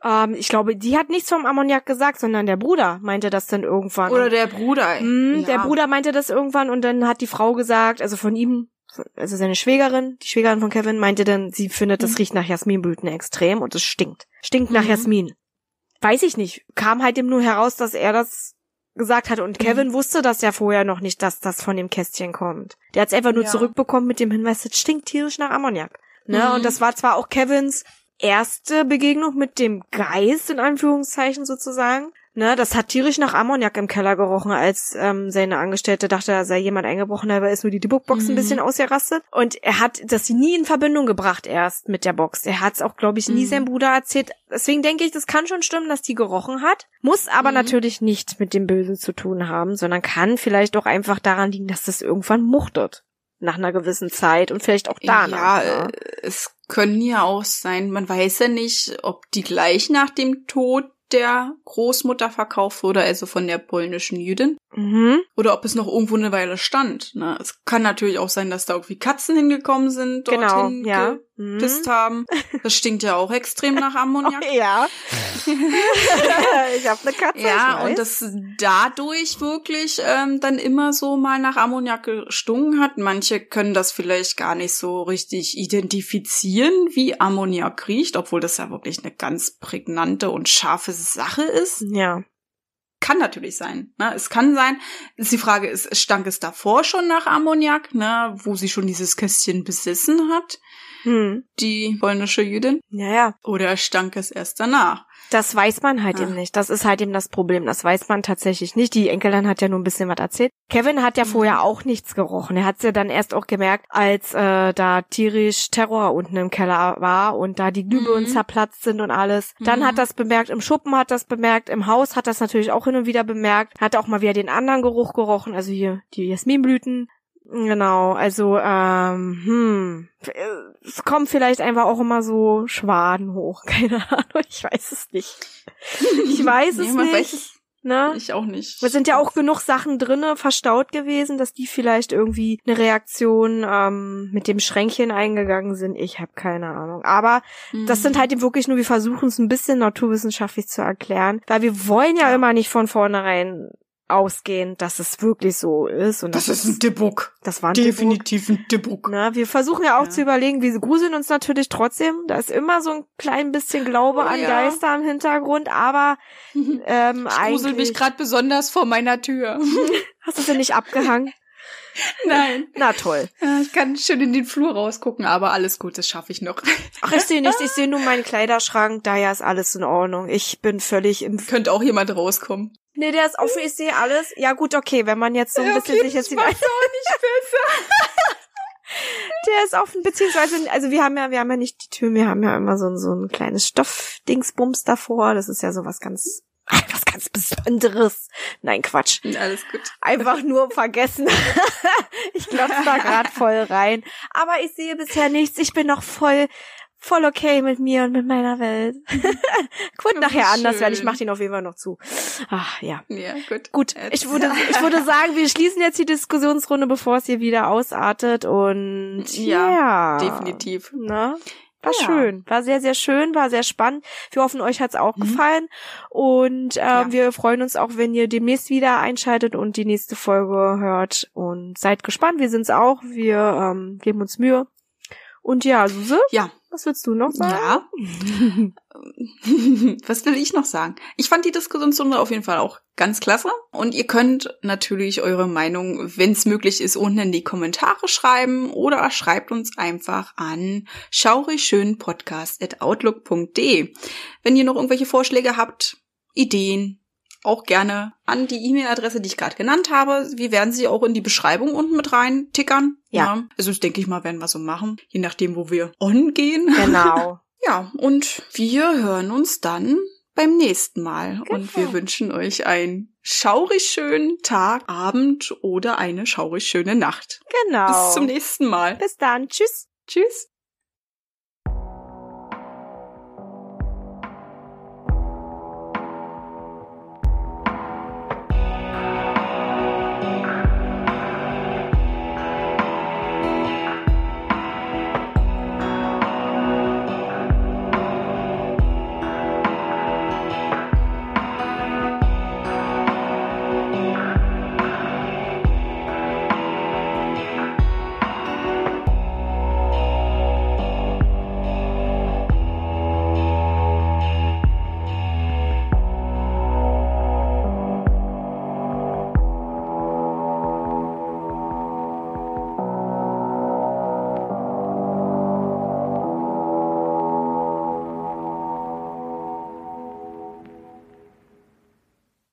Ähm, ich glaube, die hat nichts vom Ammoniak gesagt, sondern der Bruder meinte das dann irgendwann. Oder der Bruder. Mhm, ja. Der Bruder meinte das irgendwann und dann hat die Frau gesagt, also von ihm, also seine Schwägerin, die Schwägerin von Kevin, meinte dann, sie findet, das mhm. riecht nach Jasminblüten extrem und es stinkt. Stinkt nach mhm. Jasmin. Weiß ich nicht. Kam halt eben nur heraus, dass er das gesagt hat und Kevin mhm. wusste das ja vorher noch nicht, dass das von dem Kästchen kommt. Der hat es einfach nur ja. zurückbekommen mit dem Hinweis, es stinkt tierisch nach Ammoniak. Ne? Mhm. Und das war zwar auch Kevins erste Begegnung mit dem Geist, in Anführungszeichen sozusagen. Ne, das hat tierisch nach Ammoniak im Keller gerochen, als ähm, seine Angestellte dachte, da sei jemand eingebrochen, aber ist nur die Bookbox mhm. ein bisschen ausgerastet. Und er hat das nie in Verbindung gebracht erst mit der Box. Er hat es auch, glaube ich, nie mhm. seinem Bruder erzählt. Deswegen denke ich, das kann schon stimmen, dass die gerochen hat. Muss aber mhm. natürlich nicht mit dem Bösen zu tun haben, sondern kann vielleicht auch einfach daran liegen, dass das irgendwann muchtet nach einer gewissen Zeit und vielleicht auch danach. Ja, ne? es können ja auch sein, man weiß ja nicht, ob die gleich nach dem Tod der Großmutter verkauft wurde, also von der polnischen Jüdin. Mhm. Oder ob es noch irgendwo eine Weile stand. Ne? Es kann natürlich auch sein, dass da irgendwie Katzen hingekommen sind, dorthin genau, ja. gepisst mhm. haben. *laughs* Das stinkt ja auch extrem nach Ammoniak. Oh, *laughs* ja. *laughs* ich habe eine Katze. Ja, und das dadurch wirklich ähm, dann immer so mal nach Ammoniak gestunken hat. Manche können das vielleicht gar nicht so richtig identifizieren, wie Ammoniak riecht, obwohl das ja wirklich eine ganz prägnante und scharfe Sache ist. Ja. Kann natürlich sein. Ne? Es kann sein. Die Frage ist, stank es davor schon nach Ammoniak, ne? wo sie schon dieses Kästchen besessen hat? Hm. Die polnische Jüdin? Ja, ja. Oder stank es erst danach? Das weiß man halt ah. eben nicht. Das ist halt eben das Problem. Das weiß man tatsächlich nicht. Die Enkelin hat ja nur ein bisschen was erzählt. Kevin hat ja mhm. vorher auch nichts gerochen. Er hat es ja dann erst auch gemerkt, als äh, da tierisch Terror unten im Keller war und da die Glühbirnen mhm. zerplatzt sind und alles. Dann mhm. hat das bemerkt, im Schuppen hat das bemerkt, im Haus hat das natürlich auch hin und wieder bemerkt, hat auch mal wieder den anderen Geruch gerochen, also hier die Jasminblüten. Genau, also ähm, hm, es kommen vielleicht einfach auch immer so Schwaden hoch, *laughs* keine Ahnung, ich weiß es nicht. Ich *laughs* weiß es nee, nicht. Weiß Ne? Ich auch nicht. Es sind ja auch genug Sachen drinne verstaut gewesen, dass die vielleicht irgendwie eine Reaktion ähm, mit dem Schränkchen eingegangen sind. Ich habe keine Ahnung. Aber Mhm. das sind halt eben wirklich nur, wir versuchen es ein bisschen naturwissenschaftlich zu erklären, weil wir wollen ja immer nicht von vornherein ausgehen, dass es wirklich so ist. Und Das ist ein Dibbuck. das war ein Debug. Definitiv ein Dibbuck. Na, wir versuchen ja auch Ja. zu überlegen, wir gruseln uns natürlich trotzdem. Da ist immer so ein klein bisschen Glaube Oh an ja. Geister im Hintergrund, aber *laughs* ähm, Ich grusel mich gerade besonders vor meiner Tür. *laughs* hast du sie nicht abgehangen. *laughs* Nein. Na toll. Ich kann schön in den Flur rausgucken, aber alles gut, das schaffe ich noch. Ach, ich sehe nichts, ich sehe nur meinen Kleiderschrank, daher ist alles in Ordnung. Ich bin völlig im Könnte auch jemand rauskommen. Nee, der ist offen, ich sehe alles. Ja gut, okay, wenn man jetzt so ein Ja, bisschen okay, sich jetzt das auch nicht besser. *laughs* Der ist offen, beziehungsweise, also wir haben ja, wir haben ja nicht die Tür, wir haben ja immer so ein, so ein kleines Stoffdingsbums davor. Das ist ja so was ganz, was ganz Besonderes. Nein, Quatsch. *laughs* Alles gut. Einfach nur vergessen. *laughs* ich klopfe da gerade voll rein. Aber ich sehe bisher nichts. Ich bin noch voll, voll okay mit mir und mit meiner Welt. *laughs* Gut, nachher anders werden. Ich schön. mache den auf jeden Fall noch zu. Ach, ja. Ja, gut. Gut, ich würde, ich würde sagen, wir schließen jetzt die Diskussionsrunde, bevor es hier wieder ausartet und Ja, ja, Definitiv. Ne? War Ja. schön, war sehr, sehr schön, war sehr spannend. Wir hoffen, euch hat's auch Mhm. gefallen und ähm, Ja. wir freuen uns auch, wenn ihr demnächst wieder einschaltet und die nächste Folge hört und seid gespannt. Wir sind's auch, wir ähm, geben uns Mühe. Und ja, Suse, Ja. Was willst du noch sagen? Ja. *laughs* Was will ich noch sagen? Ich fand die Diskussionsrunde auf jeden Fall auch ganz klasse. Und ihr könnt natürlich eure Meinung, wenn es möglich ist, unten in die Kommentare schreiben oder schreibt uns einfach an schaurigschönpodcast.outlook.de. Wenn ihr noch irgendwelche Vorschläge habt, Ideen, auch gerne an die E-Mail-Adresse, die ich gerade genannt habe. Wir werden sie auch in die Beschreibung unten mit rein tickern. Ja. Also das denke ich mal, werden wir so machen, je nachdem, wo wir on gehen. Genau. *laughs* Ja, und wir hören uns dann beim nächsten Mal. Genau. Und wir wünschen euch einen schaurig schönen Tag, Abend oder eine schaurig schöne Nacht. Genau. Bis zum nächsten Mal. Bis dann. Tschüss. Tschüss.